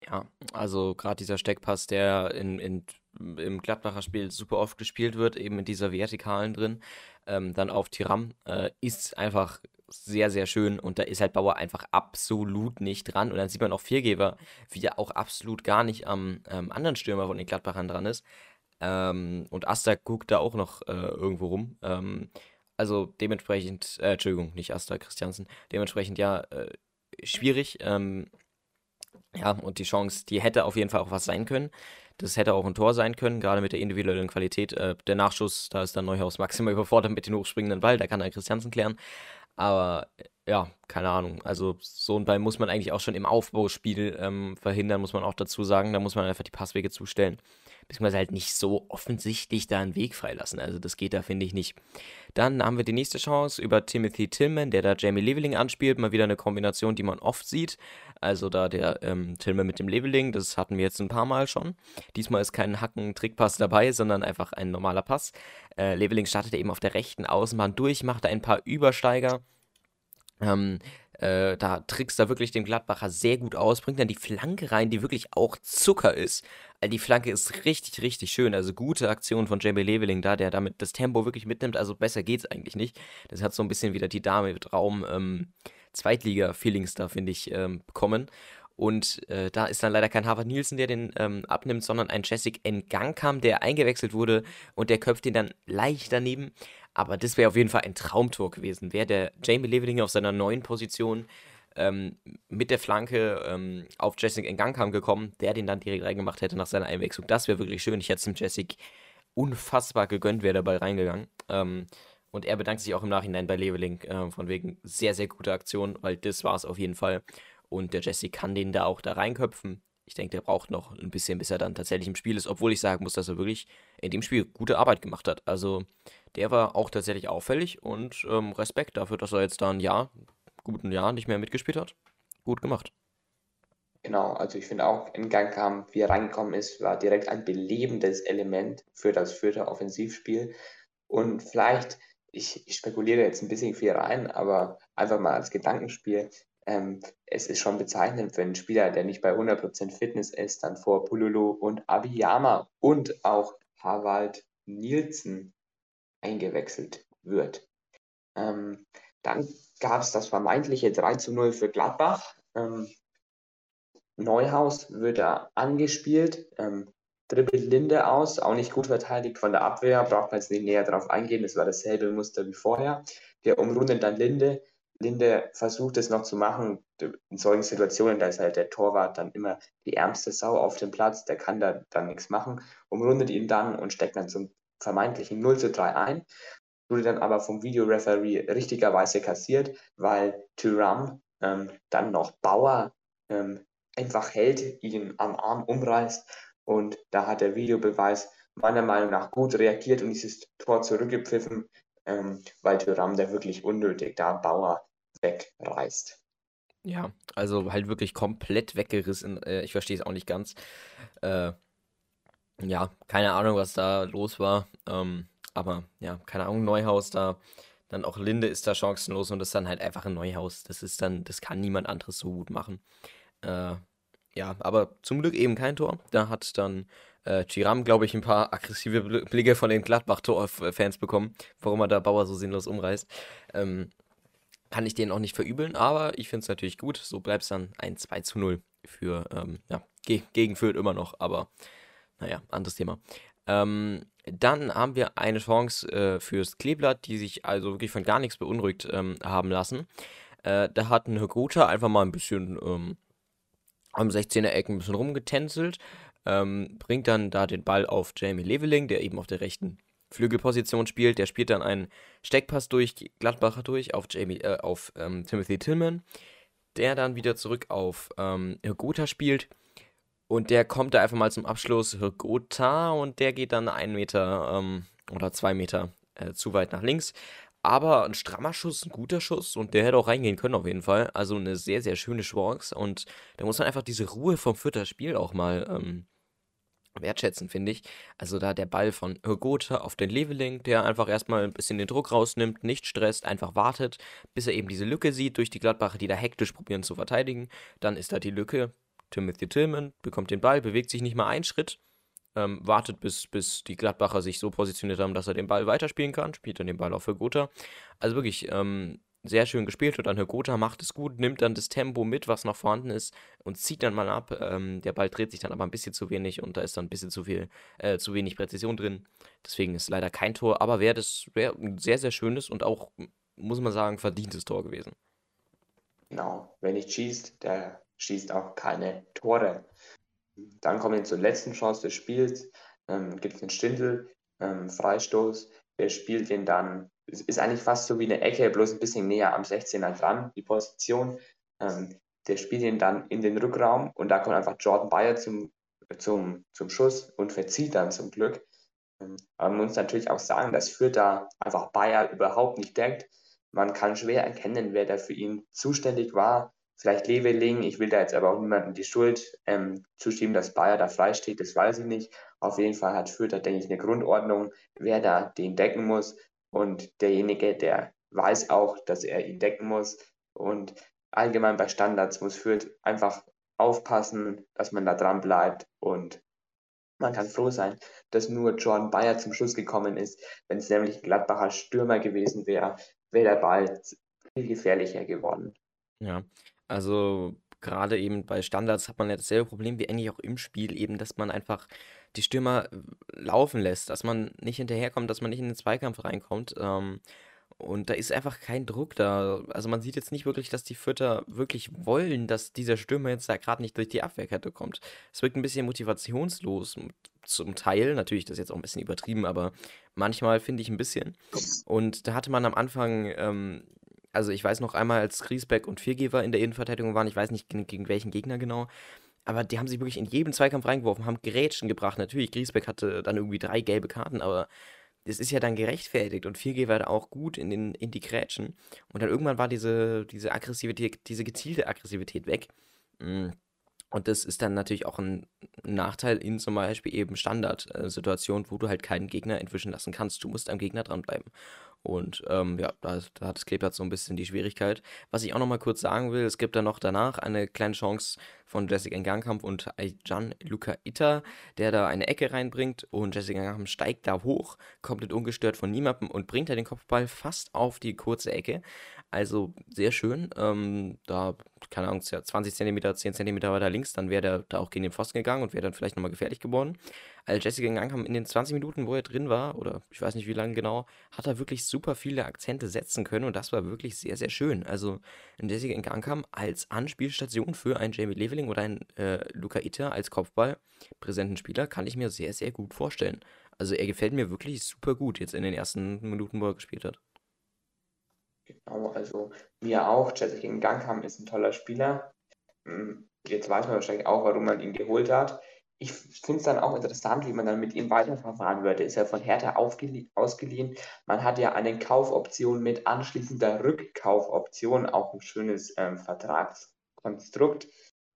Ja, also gerade dieser Steckpass, der in, in, im Gladbacher Spiel super oft gespielt wird, eben in dieser Vertikalen drin, ähm, dann auf Tiram, äh, ist einfach sehr, sehr schön und da ist halt Bauer einfach absolut nicht dran. Und dann sieht man auch Viergeber, wie er auch absolut gar nicht am ähm, anderen Stürmer von den Gladbachern dran ist. Ähm, und Asta guckt da auch noch äh, irgendwo rum. Ähm, also dementsprechend, äh, Entschuldigung, nicht Asta Christiansen, dementsprechend ja äh, schwierig. Ähm, ja, und die Chance, die hätte auf jeden Fall auch was sein können. Das hätte auch ein Tor sein können, gerade mit der individuellen Qualität. Äh, der Nachschuss, da ist dann Neuhaus maximal *laughs* überfordert mit dem hochspringenden Ball, da kann er Christiansen klären. Aber ja, keine Ahnung. Also so ein Ball muss man eigentlich auch schon im Aufbauspiel ähm, verhindern, muss man auch dazu sagen. Da muss man einfach die Passwege zustellen beziehungsweise halt nicht so offensichtlich da einen Weg freilassen. Also das geht da, finde ich, nicht. Dann haben wir die nächste Chance über Timothy Tillman, der da Jamie Leveling anspielt. Mal wieder eine Kombination, die man oft sieht. Also da der ähm, Tillman mit dem Leveling, das hatten wir jetzt ein paar Mal schon. Diesmal ist kein Hacken-Trickpass dabei, sondern einfach ein normaler Pass. Äh, Leveling startet eben auf der rechten Außenbahn durch, macht ein paar Übersteiger. Ähm, äh, da trickst da wirklich den Gladbacher sehr gut aus, bringt dann die Flanke rein, die wirklich auch Zucker ist. Also die Flanke ist richtig, richtig schön. Also gute Aktion von Jamie Leveling da, der damit das Tempo wirklich mitnimmt. Also besser geht's eigentlich nicht. Das hat so ein bisschen wieder die Dame mit Raum ähm, Zweitliga-Feelings da, finde ich, ähm, bekommen. Und äh, da ist dann leider kein Harvard Nielsen, der den ähm, abnimmt, sondern ein Jessic N. Gang kam, der eingewechselt wurde und der köpft ihn dann leicht daneben. Aber das wäre auf jeden Fall ein Traumtor gewesen. Wäre der Jamie Leveling auf seiner neuen Position ähm, mit der Flanke ähm, auf Jessic Ngangkam gekommen, der den dann direkt reingemacht hätte nach seiner Einwechslung. Das wäre wirklich schön. Ich hätte es dem Jessic unfassbar gegönnt, wäre dabei reingegangen. Ähm, und er bedankt sich auch im Nachhinein bei Leveling äh, von wegen sehr, sehr gute Aktion, weil das war es auf jeden Fall. Und der Jessic kann den da auch da reinköpfen. Ich denke, der braucht noch ein bisschen, bis er dann tatsächlich im Spiel ist, obwohl ich sagen muss, dass er wirklich in dem Spiel gute Arbeit gemacht hat. Also der war auch tatsächlich auffällig und ähm, Respekt dafür, dass er jetzt da ein Jahr, guten Jahr nicht mehr mitgespielt hat. Gut gemacht.
Genau, also ich finde auch, in Gang kam, wie er reingekommen ist, war direkt ein belebendes Element für das vierte Offensivspiel. Und vielleicht, ich, ich spekuliere jetzt ein bisschen viel rein, aber einfach mal als Gedankenspiel, ähm, es ist schon bezeichnend, wenn ein Spieler, der nicht bei 100% Fitness ist, dann vor Pululu und Abiyama und auch Harvald Nielsen eingewechselt wird. Ähm, dann gab es das vermeintliche 3 zu 0 für Gladbach. Ähm, Neuhaus wird da angespielt, ähm, dribbelt Linde aus, auch nicht gut verteidigt von der Abwehr, braucht man jetzt nicht näher drauf eingehen, das war dasselbe Muster wie vorher. Der umrundet dann Linde, Linde versucht es noch zu machen. In solchen Situationen, da ist halt der Torwart dann immer die ärmste Sau auf dem Platz, der kann da dann nichts machen, umrundet ihn dann und steckt dann zum vermeintlichen 0 zu 3 ein. Wurde dann aber vom Videoreferee richtigerweise kassiert, weil Tyram ähm, dann noch Bauer ähm, einfach hält, ihn am Arm umreißt und da hat der Videobeweis meiner Meinung nach gut reagiert und dieses Tor zurückgepfiffen, ähm, weil Tyram der wirklich unnötig da Bauer wegreißt.
Ja, also halt wirklich komplett weggerissen. Äh, ich verstehe es auch nicht ganz. Äh, ja, keine Ahnung, was da los war. Ähm, aber ja, keine Ahnung, Neuhaus da dann auch Linde ist da chancenlos und ist dann halt einfach ein Neuhaus. Das ist dann, das kann niemand anderes so gut machen. Äh, ja, aber zum Glück eben kein Tor. Da hat dann äh, Chiram, glaube ich, ein paar aggressive Blicke von den Gladbach-Tor-Fans bekommen, warum er da Bauer so sinnlos umreißt. Ähm, kann ich denen auch nicht verübeln, aber ich finde es natürlich gut. So bleibt es dann ein 2 zu 0 für, ähm, ja, ge gegen Fürth immer noch, aber naja, anderes Thema. Ähm, dann haben wir eine Chance äh, fürs Kleeblatt, die sich also wirklich von gar nichts beunruhigt ähm, haben lassen. Äh, da hat ein Higuta einfach mal ein bisschen ähm, am 16er Ecken ein bisschen rumgetänzelt, ähm, bringt dann da den Ball auf Jamie Leveling, der eben auf der rechten Flügelposition spielt. Der spielt dann einen Steckpass durch, Gladbacher durch, auf, Jamie, äh, auf ähm, Timothy Tillman, der dann wieder zurück auf ähm, Gotha spielt. Und der kommt da einfach mal zum Abschluss Gotha und der geht dann einen Meter ähm, oder zwei Meter äh, zu weit nach links. Aber ein strammer Schuss, ein guter Schuss und der hätte auch reingehen können auf jeden Fall. Also eine sehr, sehr schöne Chance und da muss man einfach diese Ruhe vom vierter Spiel auch mal ähm, wertschätzen, finde ich. Also da der Ball von Gotha auf den Leveling, der einfach erstmal ein bisschen den Druck rausnimmt, nicht stresst, einfach wartet, bis er eben diese Lücke sieht durch die Gladbacher, die da hektisch probieren zu verteidigen. Dann ist da die Lücke. Timothy Tillman bekommt den Ball, bewegt sich nicht mal einen Schritt, ähm, wartet, bis, bis die Gladbacher sich so positioniert haben, dass er den Ball weiterspielen kann, spielt dann den Ball auch für Gotha. Also wirklich, ähm, sehr schön gespielt und dann Gotha macht es gut, nimmt dann das Tempo mit, was noch vorhanden ist und zieht dann mal ab. Ähm, der Ball dreht sich dann aber ein bisschen zu wenig und da ist dann ein bisschen zu viel, äh, zu wenig Präzision drin. Deswegen ist leider kein Tor, aber wäre das wär ein sehr, sehr schönes und auch, muss man sagen, verdientes Tor gewesen.
Genau, wer nicht schießt, der schießt auch keine Tore. Dann kommen wir zur letzten Chance des Spiels. Ähm, Gibt es einen Stindel, ähm, Freistoß. Der spielt den dann ist eigentlich fast so wie eine Ecke, bloß ein bisschen näher am 16er dran, die Position. Ähm, der spielt ihn dann in den Rückraum und da kommt einfach Jordan Bayer zum, zum, zum Schuss und verzieht dann zum Glück. Ähm, aber man muss natürlich auch sagen, dass Fürth da einfach Bayer überhaupt nicht denkt. Man kann schwer erkennen, wer da für ihn zuständig war. Vielleicht Leveling, ich will da jetzt aber auch niemandem die Schuld ähm, zuschieben, dass Bayer da frei steht, das weiß ich nicht. Auf jeden Fall hat Fürth da, denke ich, eine Grundordnung, wer da den decken muss. Und derjenige, der weiß auch, dass er ihn decken muss. Und allgemein bei Standards muss Fürth einfach aufpassen, dass man da dran bleibt. Und man kann froh sein, dass nur Jordan Bayer zum Schluss gekommen ist. Wenn es nämlich ein Gladbacher Stürmer gewesen wäre, wäre der Ball viel gefährlicher geworden.
Ja, also gerade eben bei Standards hat man ja dasselbe Problem wie eigentlich auch im Spiel, eben, dass man einfach die Stürmer laufen lässt, dass man nicht hinterherkommt, dass man nicht in den Zweikampf reinkommt. Ähm, und da ist einfach kein Druck da. Also man sieht jetzt nicht wirklich, dass die Fütter wirklich wollen, dass dieser Stürmer jetzt da gerade nicht durch die Abwehrkette kommt. Es wirkt ein bisschen motivationslos zum Teil. Natürlich, das ist jetzt auch ein bisschen übertrieben, aber manchmal finde ich ein bisschen. Und da hatte man am Anfang, ähm, also ich weiß noch einmal, als Griesbeck und Viergeber in der Innenverteidigung waren, ich weiß nicht gegen, welchen Gegner genau, aber die haben sich wirklich in jedem Zweikampf reingeworfen, haben Gerätschen gebracht. Natürlich, Griesbeck hatte dann irgendwie drei gelbe Karten, aber das ist ja dann gerechtfertigt und 4G war auch gut in, den, in die Grätschen. Und dann irgendwann war diese, diese Aggressivität, diese gezielte Aggressivität weg. Mm. Und das ist dann natürlich auch ein Nachteil in zum Beispiel eben Standardsituationen, wo du halt keinen Gegner entwischen lassen kannst. Du musst am Gegner dranbleiben. Und ähm, ja, da, da, hat das Kleeblatt so ein bisschen die Schwierigkeit. Was ich auch noch mal kurz sagen will, es gibt dann noch danach eine kleine Chance von Jessica Gangkamp und Jan Luca Itter, der da eine Ecke reinbringt und Jessica Gangkamp steigt da hoch, komplett ungestört von niemandem und bringt da den Kopfball fast auf die kurze Ecke. Also sehr schön. Ähm, da, keine Ahnung, 20 cm, 10 cm weiter links, dann wäre der da auch gegen den Pfosten gegangen und wäre dann vielleicht nochmal gefährlich geworden. Also Jessica Gangham in den 20 Minuten, wo er drin war, oder ich weiß nicht wie lange genau, hat er wirklich super viele Akzente setzen können und das war wirklich sehr, sehr schön. Also Jessica Gangham als Anspielstation für einen Jamie Leveling oder einen äh, Luca Itter als Kopfball präsenten Spieler kann ich mir sehr, sehr gut vorstellen. Also er gefällt mir wirklich super gut jetzt in den ersten Minuten, wo er gespielt hat.
Genau, also mir auch. Jessica Gangham ist ein toller Spieler. Hm, jetzt weiß man wahrscheinlich auch, warum man ihn geholt hat. Ich finde es dann auch interessant, wie man dann mit ihm weiterverfahren würde. Ist ja von Hertha ausgeliehen. Man hat ja eine Kaufoption mit anschließender Rückkaufoption, auch ein schönes ähm, Vertragskonstrukt.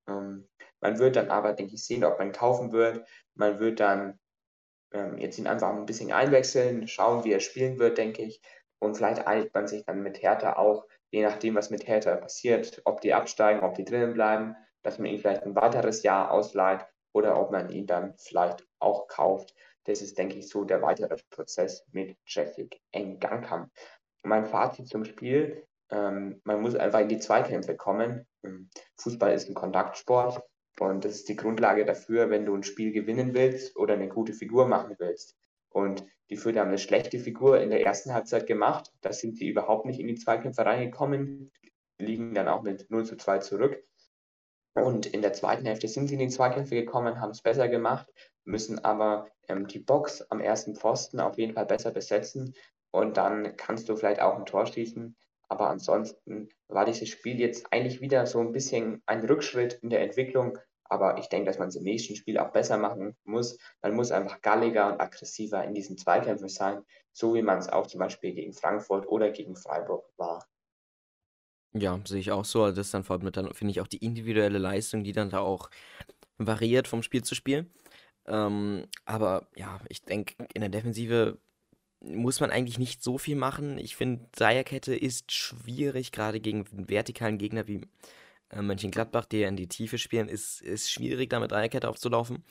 Ähm, man wird dann aber, denke ich, sehen, ob man kaufen wird. Man wird dann ähm, jetzt ihn einfach ein bisschen einwechseln, schauen, wie er spielen wird, denke ich. Und vielleicht einigt man sich dann mit Hertha auch, je nachdem, was mit Hertha passiert, ob die absteigen, ob die drinnen bleiben, dass man ihn vielleicht ein weiteres Jahr ausleiht oder ob man ihn dann vielleicht auch kauft. Das ist, denke ich, so der weitere Prozess mit Traffic Engankam. Mein Fazit zum Spiel, ähm, man muss einfach in die Zweikämpfe kommen. Ähm, Fußball ist ein Kontaktsport und das ist die Grundlage dafür, wenn du ein Spiel gewinnen willst oder eine gute Figur machen willst. Und die Fürth haben eine schlechte Figur in der ersten Halbzeit gemacht. Da sind sie überhaupt nicht in die Zweikämpfe reingekommen, liegen dann auch mit 0 zu 2 zurück. Und in der zweiten Hälfte sind sie in die Zweikämpfe gekommen, haben es besser gemacht, müssen aber ähm, die Box am ersten Pfosten auf jeden Fall besser besetzen und dann kannst du vielleicht auch ein Tor schießen. Aber ansonsten war dieses Spiel jetzt eigentlich wieder so ein bisschen ein Rückschritt in der Entwicklung. Aber ich denke, dass man es im nächsten Spiel auch besser machen muss. Man muss einfach galliger und aggressiver in diesen Zweikämpfen sein, so wie man es auch zum Beispiel gegen Frankfurt oder gegen Freiburg war.
Ja, sehe ich auch so. Also das dann vor allem dann, finde ich, auch die individuelle Leistung, die dann da auch variiert vom Spiel zu Spiel. Ähm, aber ja, ich denke, in der Defensive muss man eigentlich nicht so viel machen. Ich finde, Dreierkette ist schwierig, gerade gegen einen vertikalen Gegner wie äh, Mönchengladbach, der in die Tiefe spielen, ist, ist schwierig, da mit Dreierkette aufzulaufen.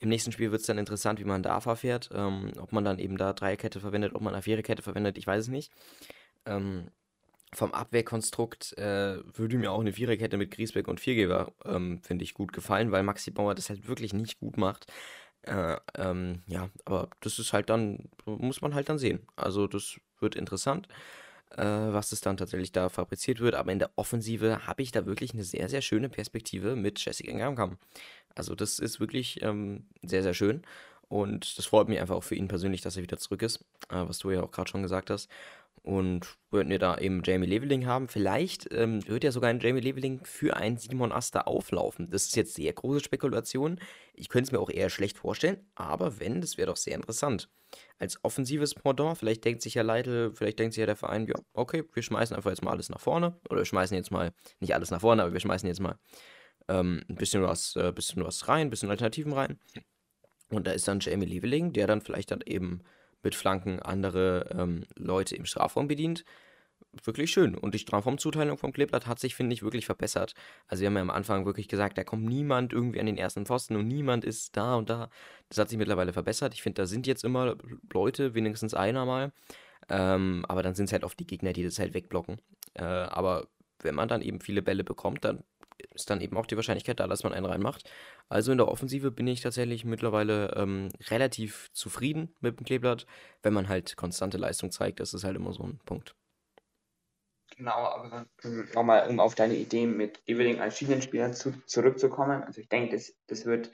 Im nächsten Spiel wird es dann interessant, wie man da verfährt. Ähm, ob man dann eben da Dreierkette verwendet, ob man eine Viererkette verwendet, ich weiß es nicht. Ähm, vom Abwehrkonstrukt äh, würde mir auch eine Viererkette mit Griesbeck und Viergeber, ähm, finde ich, gut gefallen, weil Maxi Bauer das halt wirklich nicht gut macht. Äh, ähm, ja, aber das ist halt dann, muss man halt dann sehen. Also das wird interessant, was es dann tatsächlich da fabriziert wird. Aber in der Offensive habe ich da wirklich eine sehr, sehr schöne Perspektive mit Jessica Ngamkam. Also das ist wirklich ähm, sehr, sehr schön. Und das freut mich einfach auch für ihn persönlich, dass er wieder zurück ist, äh, was du ja auch gerade schon gesagt hast. Und würden wir da eben Jamie Leveling haben, vielleicht ähm, wird ja sogar ein Jamie Leveling für einen Simon Aster auflaufen. Das ist jetzt sehr große Spekulation. Ich könnte es mir auch eher schlecht vorstellen, aber wenn, das wäre doch sehr interessant. Als offensives Pendant, vielleicht denkt sich ja Leitl, vielleicht denkt sich ja der Verein, ja, okay, wir schmeißen einfach jetzt mal alles nach vorne. Oder wir schmeißen jetzt mal, nicht alles nach vorne, aber wir schmeißen jetzt mal ähm, ein bisschen was, äh, bisschen was rein, ein bisschen Alternativen rein. Und da ist dann Jamie Leveling, der dann vielleicht dann eben mit Flanken andere ähm, Leute im Strafraum bedient. Wirklich schön. Und die Strafraumzuteilung vom Kleeblatt hat sich, finde ich, wirklich verbessert. Also wir haben ja am Anfang wirklich gesagt, da kommt niemand irgendwie an den ersten Pfosten und niemand ist da und da. Das hat sich mittlerweile verbessert. Ich finde, da sind jetzt immer Leute, wenigstens einer mal. Ähm, aber dann sind es halt oft die Gegner, die das halt wegblocken. Äh, aber wenn man dann eben viele Bälle bekommt, dann ist dann eben auch die Wahrscheinlichkeit da, dass man einen reinmacht. Also in der Offensive bin ich tatsächlich mittlerweile ähm, relativ zufrieden mit dem Kleeblatt. Wenn man halt konstante Leistung zeigt, das ist halt immer so ein Punkt.
Genau, aber nochmal, um auf deine Idee mit Eveling als Schienenspieler zu, zurückzukommen. Also ich denke, das, das wird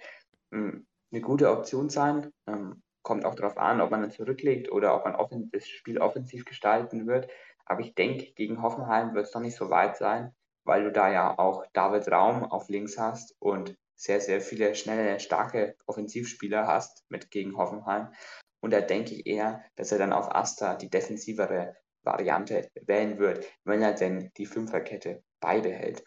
ähm, eine gute Option sein. Ähm, kommt auch darauf an, ob man dann zurücklegt oder ob man offen, das Spiel offensiv gestalten wird. Aber ich denke, gegen Hoffenheim wird es noch nicht so weit sein weil du da ja auch David Raum auf links hast und sehr, sehr viele schnelle, starke Offensivspieler hast mit gegen Hoffenheim. Und da denke ich eher, dass er dann auf Asta die defensivere Variante wählen wird, wenn er denn die Fünferkette beibehält.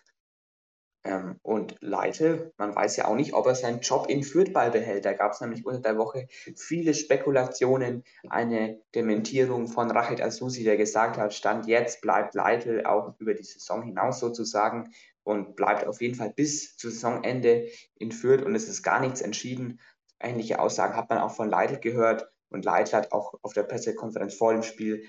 Ähm, und Leite, man weiß ja auch nicht, ob er seinen Job in Fürth beibehält. Da gab es nämlich unter der Woche viele Spekulationen, eine Dementierung von Rachid Asusi, der gesagt hat, Stand jetzt bleibt Leite auch über die Saison hinaus sozusagen und bleibt auf jeden Fall bis zu Saisonende in Fürth und es ist gar nichts entschieden. Ähnliche Aussagen hat man auch von Leitl gehört und Leitl hat auch auf der Pressekonferenz vor dem Spiel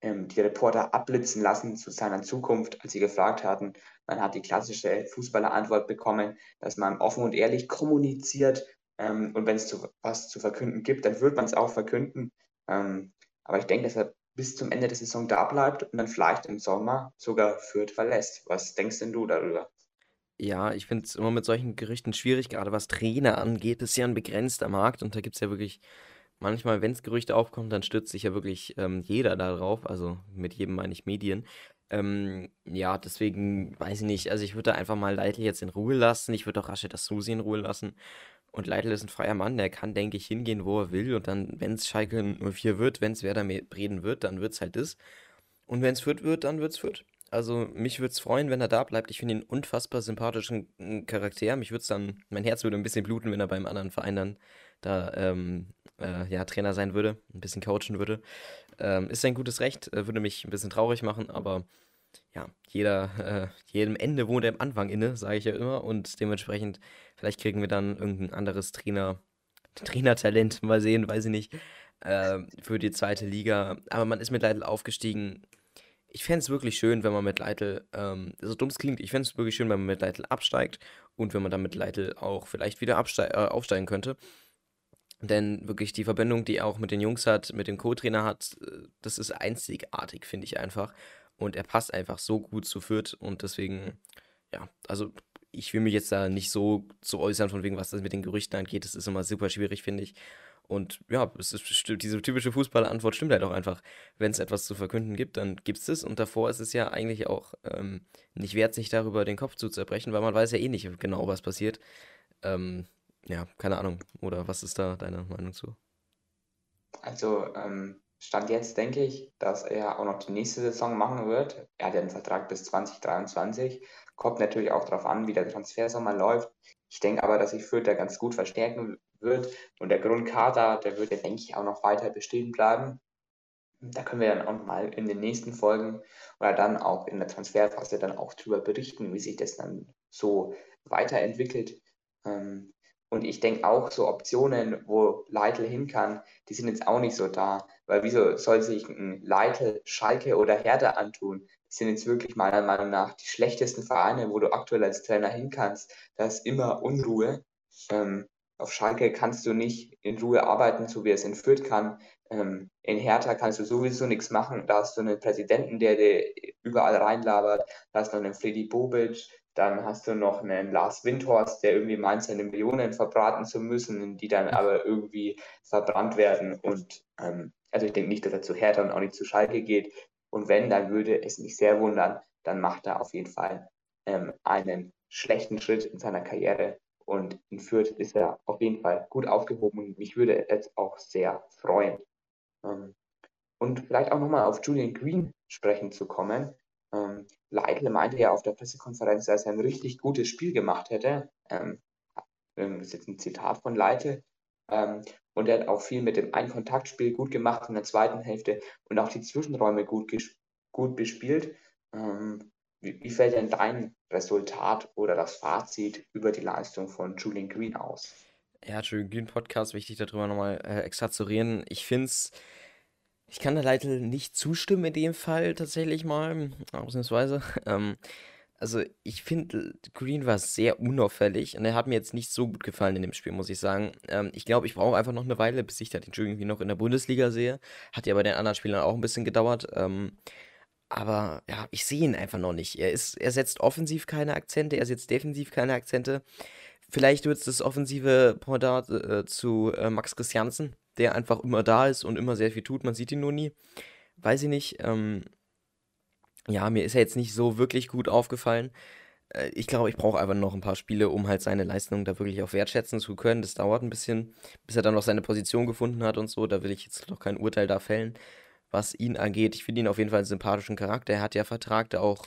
ähm, die Reporter abblitzen lassen zu seiner Zukunft, als sie gefragt hatten. Man hat die klassische Fußballerantwort bekommen, dass man offen und ehrlich kommuniziert ähm, und wenn es zu, was zu verkünden gibt, dann wird man es auch verkünden. Ähm, aber ich denke, dass er bis zum Ende der Saison da bleibt und dann vielleicht im Sommer sogar Fürth verlässt. Was denkst denn du darüber?
Ja, ich finde es immer mit solchen Gerüchten schwierig, gerade was Trainer angeht. Das ist ja ein begrenzter Markt und da gibt es ja wirklich manchmal, wenn es Gerüchte aufkommen, dann stürzt sich ja wirklich ähm, jeder darauf. Also mit jedem meine ich Medien. Ähm, ja, deswegen weiß ich nicht. Also ich würde einfach mal Leitl jetzt in Ruhe lassen. Ich würde auch Rashid Susi in Ruhe lassen. Und Leitl ist ein freier Mann, der kann, denke ich, hingehen, wo er will. Und dann, wenn es Schalke 04 wird, wenn es Werder Bremen wird, dann wird es halt das. Und wenn es Fürth wird, dann wird es Fürth. Also mich würde es freuen, wenn er da bleibt. Ich finde ihn unfassbar sympathischen hm, Charakter. Mich würde dann, mein Herz würde ein bisschen bluten, wenn er beim anderen Verein dann da ähm, äh, ja, Trainer sein würde, ein bisschen coachen würde. Ähm, ist sein gutes Recht, äh, würde mich ein bisschen traurig machen, aber ja, jeder, äh, jedem Ende wohnt er im Anfang inne, sage ich ja immer. Und dementsprechend, vielleicht kriegen wir dann irgendein anderes Trainer, Trainertalent, *laughs* mal sehen, weiß ich nicht, äh, für die zweite Liga. Aber man ist mit Leitl aufgestiegen. Ich fände es wirklich schön, wenn man mit Leitl, ähm, so dumm es klingt, ich fände es wirklich schön, wenn man mit Leitl absteigt und wenn man dann mit Leitl auch vielleicht wieder äh, aufsteigen könnte. Denn wirklich die Verbindung, die er auch mit den Jungs hat, mit dem Co-Trainer hat, äh, das ist einzigartig, finde ich einfach. Und er passt einfach so gut zu Fürth und deswegen, ja, also ich will mich jetzt da nicht so zu äußern, von wegen, was das mit den Gerüchten angeht. Das ist immer super schwierig, finde ich. Und ja, ist, diese typische Fußballerantwort stimmt halt auch einfach. Wenn es etwas zu verkünden gibt, dann gibt es es. Und davor ist es ja eigentlich auch ähm, nicht wert, sich darüber den Kopf zu zerbrechen, weil man weiß ja eh nicht genau, was passiert. Ähm, ja, keine Ahnung. Oder was ist da deine Meinung zu?
Also, ähm, Stand jetzt denke ich, dass er auch noch die nächste Saison machen wird. Er hat ja einen Vertrag bis 2023. Kommt natürlich auch darauf an, wie der Transfersommer läuft. Ich denke aber, dass sich Fürth da ganz gut verstärken wird. Und der Grundkader, der wird ja, denke ich, auch noch weiter bestehen bleiben. Da können wir dann auch mal in den nächsten Folgen oder dann auch in der Transferphase dann auch darüber berichten, wie sich das dann so weiterentwickelt. Ähm, und ich denke auch, so Optionen, wo Leitl hin kann, die sind jetzt auch nicht so da. Weil wieso soll sich ein Leitl, Schalke oder Hertha antun? Das sind jetzt wirklich meiner Meinung nach die schlechtesten Vereine, wo du aktuell als Trainer hin kannst. Da ist immer Unruhe. Ähm, auf Schalke kannst du nicht in Ruhe arbeiten, so wie es in Fürth kann. Ähm, in Hertha kannst du sowieso nichts machen. Da hast du einen Präsidenten, der dir überall reinlabert. Da hast du einen Freddy Bobic, dann hast du noch einen Lars Windhorst, der irgendwie meint, seine Millionen verbraten zu müssen, die dann aber irgendwie verbrannt werden. Und ähm, also ich denke nicht, dass er zu Hertha und auch nicht zu Schalke geht. Und wenn, dann würde es mich sehr wundern, dann macht er auf jeden Fall ähm, einen schlechten Schritt in seiner Karriere. Und in Fürth ist er auf jeden Fall gut aufgehoben und mich würde es auch sehr freuen. Ähm, und vielleicht auch nochmal auf Julian Green sprechen zu kommen. Ähm, Leitl meinte ja auf der Pressekonferenz, dass er ein richtig gutes Spiel gemacht hätte. Ähm, ähm, das ist jetzt ein Zitat von Leitl. Ähm, und er hat auch viel mit dem Einkontaktspiel gut gemacht in der zweiten Hälfte und auch die Zwischenräume gut, gut bespielt. Ähm, wie, wie, fällt denn dein Resultat oder das Fazit über die Leistung von Julian Green aus?
Ja, Julian Green Podcast, wichtig darüber nochmal äh, extra zu reden. Ich finde es ich kann der Leitl nicht zustimmen in dem Fall tatsächlich mal, ausnahmsweise. *laughs* Ähm, also ich finde, Green war sehr unauffällig und er hat mir jetzt nicht so gut gefallen in dem Spiel, muss ich sagen. Ähm, ich glaube, ich brauche einfach noch eine Weile, bis ich da den irgendwie noch in der Bundesliga sehe. Hat ja bei den anderen Spielern auch ein bisschen gedauert. Ähm, aber ja, ich sehe ihn einfach noch nicht. Er, ist, er setzt offensiv keine Akzente, er setzt defensiv keine Akzente. Vielleicht wird es das offensive Pendant äh, zu äh, Max Christiansen, der einfach immer da ist und immer sehr viel tut. Man sieht ihn nur nie. Weiß ich nicht. Ähm, ja, mir ist er jetzt nicht so wirklich gut aufgefallen. Äh, ich glaube, ich brauche einfach noch ein paar Spiele, um halt seine Leistung da wirklich auch wertschätzen zu können. Das dauert ein bisschen, bis er dann noch seine Position gefunden hat und so. Da will ich jetzt noch kein Urteil da fällen, was ihn angeht. Ich finde ihn auf jeden Fall einen sympathischen Charakter. Er hat ja Vertrag da auch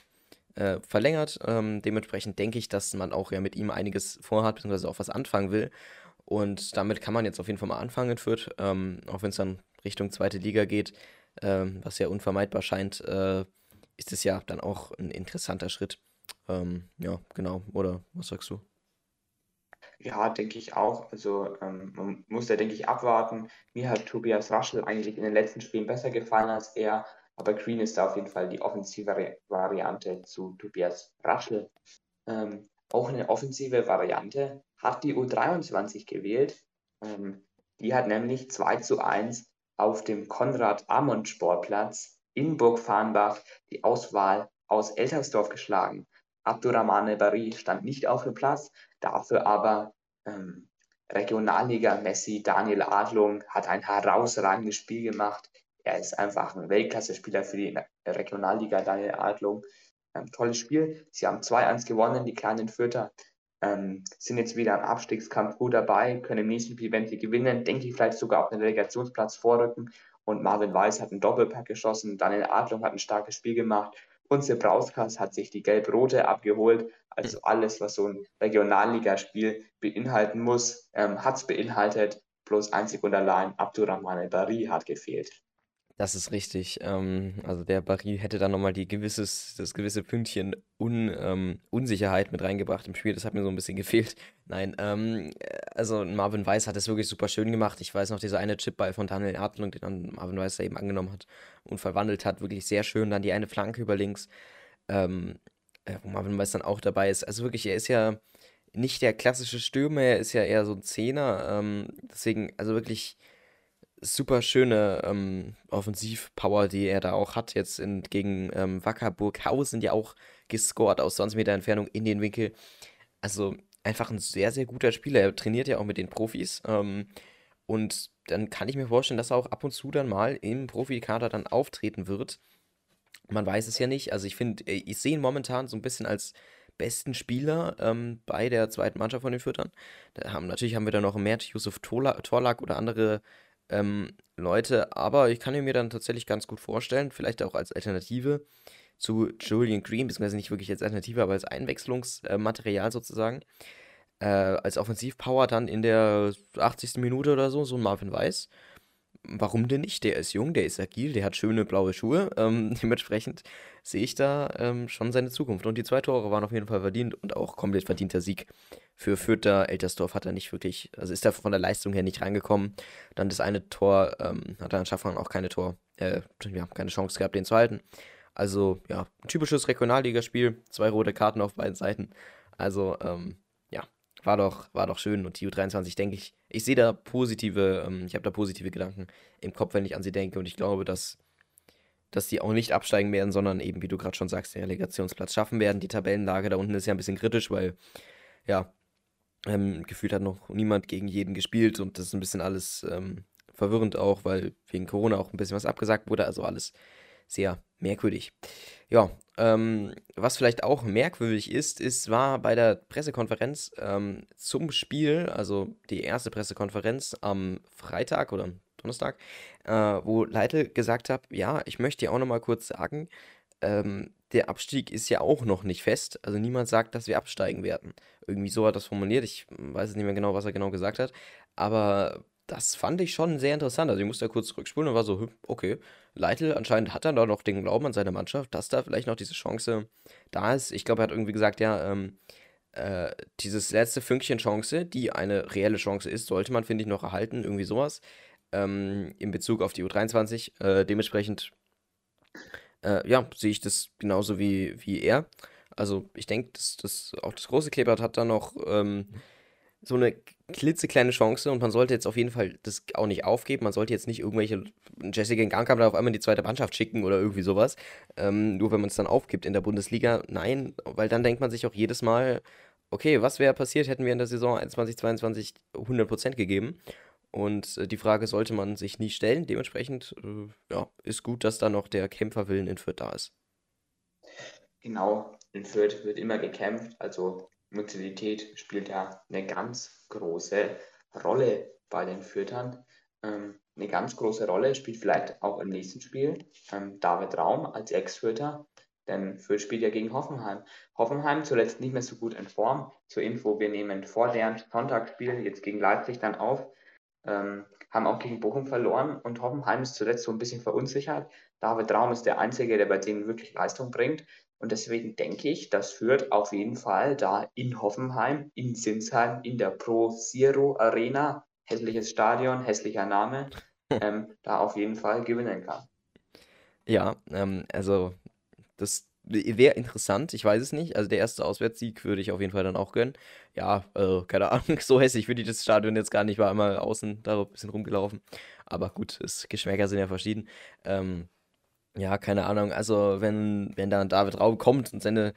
äh, verlängert. Ähm, dementsprechend denke ich, dass man auch ja mit ihm einiges vorhat, beziehungsweise auch was anfangen will. Und damit kann man jetzt auf jeden Fall mal anfangen in Fürth, ähm, auch wenn es dann Richtung zweite Liga geht, ähm, was ja unvermeidbar scheint, äh, ist es ja dann auch ein interessanter Schritt. Ähm, ja, genau. Oder was sagst du?
Ja, denke ich auch. Also ähm, man muss da, denke ich, abwarten. Mir hat Tobias Raschel eigentlich in den letzten Spielen besser gefallen als er, aber Green ist da auf jeden Fall die offensive Variante zu Tobias Raschel. Ähm, auch eine offensive Variante hat die U23 gewählt. Ähm, die hat nämlich 2 zu 1 auf dem Konrad-Amond-Sportplatz in Burg-Farnbach die Auswahl aus Eltersdorf geschlagen. Abdurrahmane Bari stand nicht auf dem Platz, dafür aber ähm, Regionalliga-Messi Daniel Adlung hat ein herausragendes Spiel gemacht. Er ist einfach ein Weltklasse-Spieler für die Regionalliga Daniel Adlung. Ähm, tolles Spiel. Sie haben 2-1 gewonnen, die kleinen Fürther ähm, sind jetzt wieder im Abstiegskampf gut dabei, können im nächsten Spiel, wenn sie gewinnen, denke ich vielleicht sogar auf den Relegationsplatz vorrücken. Und Marvin Weiß hat einen Doppelpack geschossen, Daniel Adlung hat ein starkes Spiel gemacht und Sebrauskas hat sich die gelb-rote abgeholt. Also alles, was so ein Regionalligaspiel beinhalten muss, ähm, hat es beinhaltet. Bloß einzig und allein Abdurrahman El-Bari hat gefehlt.
Das ist richtig. Ähm, also der Barry hätte da nochmal das gewisse Pünktchen Un, ähm, Unsicherheit mit reingebracht im Spiel. Das hat mir so ein bisschen *laughs* gefehlt. Nein, ähm, also Marvin Weiss hat es wirklich super schön gemacht. Ich weiß noch, dieser eine Chipball von Daniel Hartlung, den dann Marvin Weiss da eben angenommen hat und verwandelt hat, wirklich sehr schön. Dann die eine Flanke über links, ähm, äh, wo Marvin Weiss dann auch dabei ist. Also wirklich, er ist ja nicht der klassische Stürmer, er ist ja eher so ein Zehner. Ähm, deswegen, also wirklich super schöne ähm, Offensivpower, die er da auch hat. Jetzt in, gegen ähm, Wackerburghausen ja auch gescored aus 20 Meter Entfernung in den Winkel. Also einfach ein sehr, sehr guter Spieler. Er trainiert ja auch mit den Profis. Ähm, und dann kann ich mir vorstellen, dass er auch ab und zu dann mal im Profikader dann auftreten wird. Man weiß es ja nicht. Also ich finde, äh, ich sehe ihn momentan so ein bisschen als besten Spieler ähm, bei der zweiten Mannschaft von den Füttern. Da haben, natürlich haben wir da noch Mert Yusuf Torlak oder andere ähm, Leute, aber ich kann mir dann tatsächlich ganz gut vorstellen, vielleicht auch als Alternative zu Julian Green, beziehungsweise nicht wirklich als Alternative, aber als Einwechslungsmaterial sozusagen, äh, als Offensivpower dann in der 80. Minute oder so, so ein Marvin Weiss. Warum denn nicht? Der ist jung, der ist agil, der hat schöne blaue Schuhe. Ähm, *laughs* dementsprechend sehe ich da ähm, schon seine Zukunft. Und die zwei Tore waren auf jeden Fall verdient und auch komplett verdienter Sieg für Fürther. Eltersdorf hat er nicht wirklich, also ist er von der Leistung her nicht reingekommen. Dann das eine Tor ähm, hat er an Schaffern auch keine Tor, äh, ja, keine Chance gehabt, den zu halten. Also, ja, typisches Regionalligaspiel, zwei rote Karten auf beiden Seiten. Also, ähm, war doch, war doch schön. Und die U23, denke ich, ich sehe da positive, ähm, ich habe da positive Gedanken im Kopf, wenn ich an sie denke. Und ich glaube, dass, dass die auch nicht absteigen werden, sondern eben, wie du gerade schon sagst, den Relegationsplatz schaffen werden. Die Tabellenlage da unten ist ja ein bisschen kritisch, weil, ja, ähm, gefühlt hat noch niemand gegen jeden gespielt und das ist ein bisschen alles ähm, verwirrend auch, weil wegen Corona auch ein bisschen was abgesagt wurde. Also alles sehr merkwürdig. Ja, ähm, was vielleicht auch merkwürdig ist, ist, war bei der Pressekonferenz ähm, zum Spiel, also die erste Pressekonferenz am Freitag oder Donnerstag, äh, wo Leitl gesagt hat, ja, ich möchte dir auch nochmal kurz sagen, ähm, der Abstieg ist ja auch noch nicht fest. Also niemand sagt, dass wir absteigen werden. Irgendwie so hat das formuliert. Ich weiß nicht mehr genau, was er genau gesagt hat. Aber das fand ich schon sehr interessant. Also ich musste da kurz zurückspulen und war so, okay, Leitl anscheinend hat dann da noch den Glauben an seine Mannschaft, dass da vielleicht noch diese Chance da ist. Ich glaube, er hat irgendwie gesagt, ja, ähm, äh, dieses letzte Fünkchen Chance, die eine reelle Chance ist, sollte man, finde ich, noch erhalten. Irgendwie sowas. Ähm, in Bezug auf die U23. Äh, dementsprechend äh, ja, sehe ich das genauso wie, wie er. Also ich denke, dass, dass auch das große Kleeblatt hat da noch ähm, so eine klitzekleine Chance und man sollte jetzt auf jeden Fall das auch nicht aufgeben. Man sollte jetzt nicht irgendwelche Jessica Gangkamp da auf einmal in die zweite Mannschaft schicken oder irgendwie sowas. Ähm, nur wenn man es dann aufgibt in der Bundesliga. Nein, weil dann denkt man sich auch jedes Mal, okay, was wäre passiert, hätten wir in der Saison 2022 100% gegeben. Und äh, die Frage sollte man sich nie stellen. Dementsprechend äh, ja, ist gut, dass da noch der Kämpferwillen in Fürth da ist.
Genau, in Fürth wird immer gekämpft. Also Motilität spielt ja eine ganz große Rolle bei den Fürthern. Ähm, eine ganz große Rolle spielt vielleicht auch im nächsten Spiel ähm, David Raum als Ex-Fürther. Denn Fürth spielt ja gegen Hoffenheim. Hoffenheim zuletzt nicht mehr so gut in Form. Zur Info, wir nehmen vor deren Sonntagsspiel jetzt gegen Leipzig dann auf ähm, haben auch gegen Bochum verloren und Hoffenheim ist zuletzt so ein bisschen verunsichert. David Raum ist der Einzige, der bei denen wirklich Leistung bringt. Und deswegen denke ich, das führt auf jeden Fall da in Hoffenheim, in Sinsheim, in der Pro Zero Arena, hässliches Stadion, hässlicher Name, *laughs* ähm, da auf jeden Fall gewinnen kann.
Ja, ähm, also das Wäre interessant, ich weiß es nicht. Also der erste Auswärtssieg würde ich auf jeden Fall dann auch gönnen. Ja, äh, keine Ahnung, *laughs* so hässlich würde ich das Stadion jetzt gar nicht, war einmal außen da ein bisschen rumgelaufen. Aber gut, das Geschmäcker sind ja verschieden. Ähm, ja, keine Ahnung. Also wenn, wenn dann David Raum kommt und seine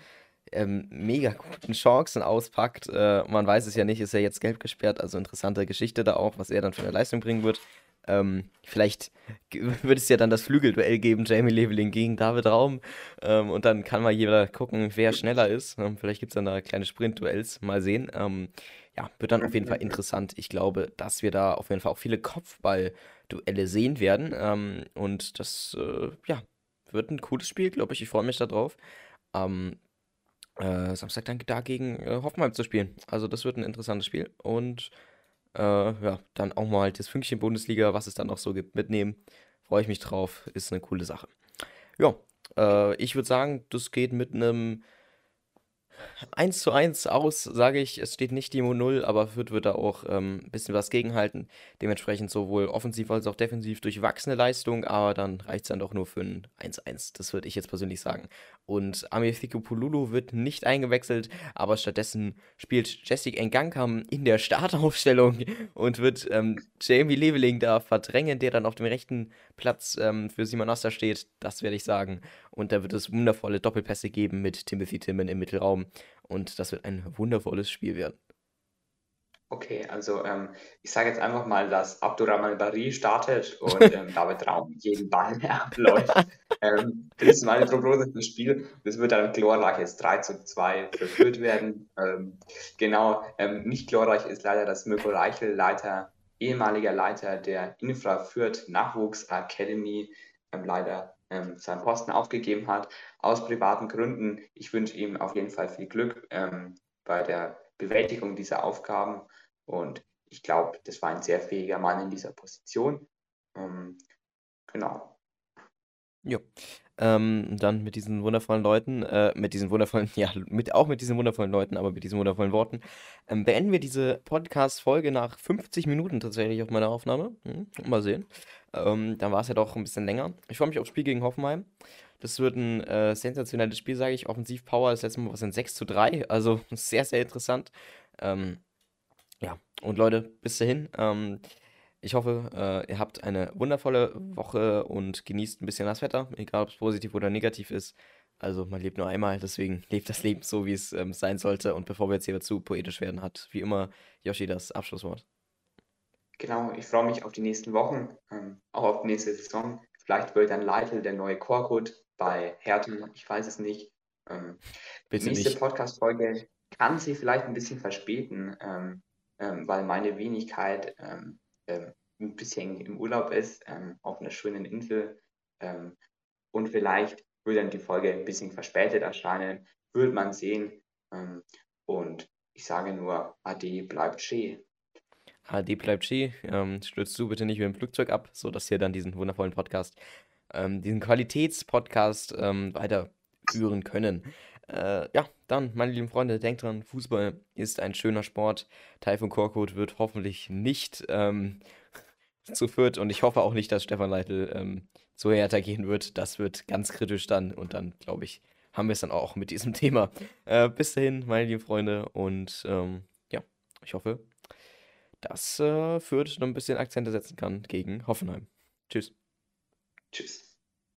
ähm, mega guten Chancen auspackt, äh, man weiß es ja nicht, ist er jetzt gelb gesperrt. Also interessante Geschichte da auch, was er dann für eine Leistung bringen wird. Ähm, vielleicht *laughs* wird es ja dann das Flügelduell geben, Jamie Leveling gegen David Raum. Ähm, und dann kann mal jeder gucken, wer schneller ist. Ähm, vielleicht gibt es dann da kleine Sprintduells. Mal sehen. Ähm, ja, wird dann auf jeden Fall interessant. Ich glaube, dass wir da auf jeden Fall auch viele Kopfballduelle sehen werden. Ähm, und das, äh, ja, wird ein cooles Spiel, glaube ich. Ich freue mich darauf. Am äh, Samstag dann dagegen äh, Hoffenheim zu spielen. Also das wird ein interessantes Spiel. Und äh, ja, dann auch mal das Fünkchen Bundesliga, was es dann noch so gibt, mitnehmen. freue ich mich drauf. Ist eine coole Sache. Ja, äh, ich würde sagen, das geht mit einem 1 zu 1 aus, sage ich. Es steht nicht die 0, aber Fürth wird da auch ähm, ein bisschen was gegenhalten. Dementsprechend sowohl offensiv als auch defensiv durchwachsene Leistung, aber dann reicht es dann doch nur für ein 1-1. Das würde ich jetzt persönlich sagen. Und Amir Thikopululu wird nicht eingewechselt, aber stattdessen spielt Jessica Ngankam in der Startaufstellung und wird ähm, Jamie Leveling da verdrängen, der dann auf dem rechten Platz ähm, für Simon Oster steht. Das werde ich sagen. Und da wird es wundervolle Doppelpässe geben mit Timothy Timmen im Mittelraum. Und das wird ein wundervolles Spiel werden.
Okay, also ähm, ich sage jetzt einfach mal, dass Abdurrahman Bari startet und ähm, *laughs* David Raum jeden Ball *laughs* abläuft. ähm, das ist meine Prognose fürs Spiel. Das wird ein glorreiches 3 zu 2 verführt werden. Ähm, genau, ähm, nicht glorreich ist leider, dass Mirko Reichel, Leiter, ehemaliger Leiter der Infra Fürth Nachwuchs Academy, ähm, seinen Posten aufgegeben hat, aus privaten Gründen. Ich wünsche ihm auf jeden Fall viel Glück bei der Bewältigung dieser Aufgaben und ich glaube, das war ein sehr fähiger Mann in dieser Position. Ähm, genau.
Ja. Ähm, dann mit diesen wundervollen Leuten, äh, mit diesen wundervollen, *laughs* ja, mit, auch mit diesen wundervollen Leuten, aber mit diesen wundervollen Worten, ähm, beenden wir diese Podcast-Folge nach 50 Minuten tatsächlich auf meiner Aufnahme. Hm, mal sehen. Ähm, dann war es ja doch ein bisschen länger. Ich freue mich aufs Spiel gegen Hoffenheim. Das wird ein äh, sensationelles Spiel, sage ich. Offensiv-Power ist jetzt mal was in 6 zu 3, also *laughs* sehr, sehr interessant. Ähm, ja, und Leute, bis dahin. Ähm, ich hoffe, äh, ihr habt eine wundervolle Woche und genießt ein bisschen das Wetter, egal ob es positiv oder negativ ist. Also man lebt nur einmal, deswegen *laughs* lebt das Leben so, wie es ähm, sein sollte. Und bevor wir jetzt hier zu poetisch werden, hat wie immer Yoshi das Abschlusswort.
Genau, ich freue mich auf die nächsten Wochen, ähm, auch auf die nächste Saison. Vielleicht wird dann Leitl der neue Korkut bei Herten, ich weiß es nicht. Ähm, Bitte nächste Podcast-Folge kann sich vielleicht ein bisschen verspäten. Ähm, ähm, weil meine Wenigkeit ähm, ähm, ein bisschen im Urlaub ist, auf einer schönen Insel. Und vielleicht würde dann die Folge ein bisschen verspätet erscheinen, würde man sehen. Und ich sage nur, AD bleibt schee.
AD bleibt schee. stürzt du bitte nicht mit dem Flugzeug ab, sodass wir dann diesen wundervollen Podcast, diesen Qualitätspodcast weiterführen können. Äh, ja, dann, meine lieben Freunde, denkt dran, Fußball ist ein schöner Sport. Taifun Korkut wird hoffentlich nicht ähm, *laughs* zu Fürth und ich hoffe auch nicht, dass Stefan Leitl ähm, zu Hertha gehen wird. Das wird ganz kritisch dann und dann, glaube ich, haben wir es dann auch mit diesem *laughs* Thema. Äh, bis dahin, meine lieben Freunde und ähm, ja, ich hoffe, dass äh, Fürth noch ein bisschen Akzente setzen kann gegen Hoffenheim. Tschüss.
Tschüss.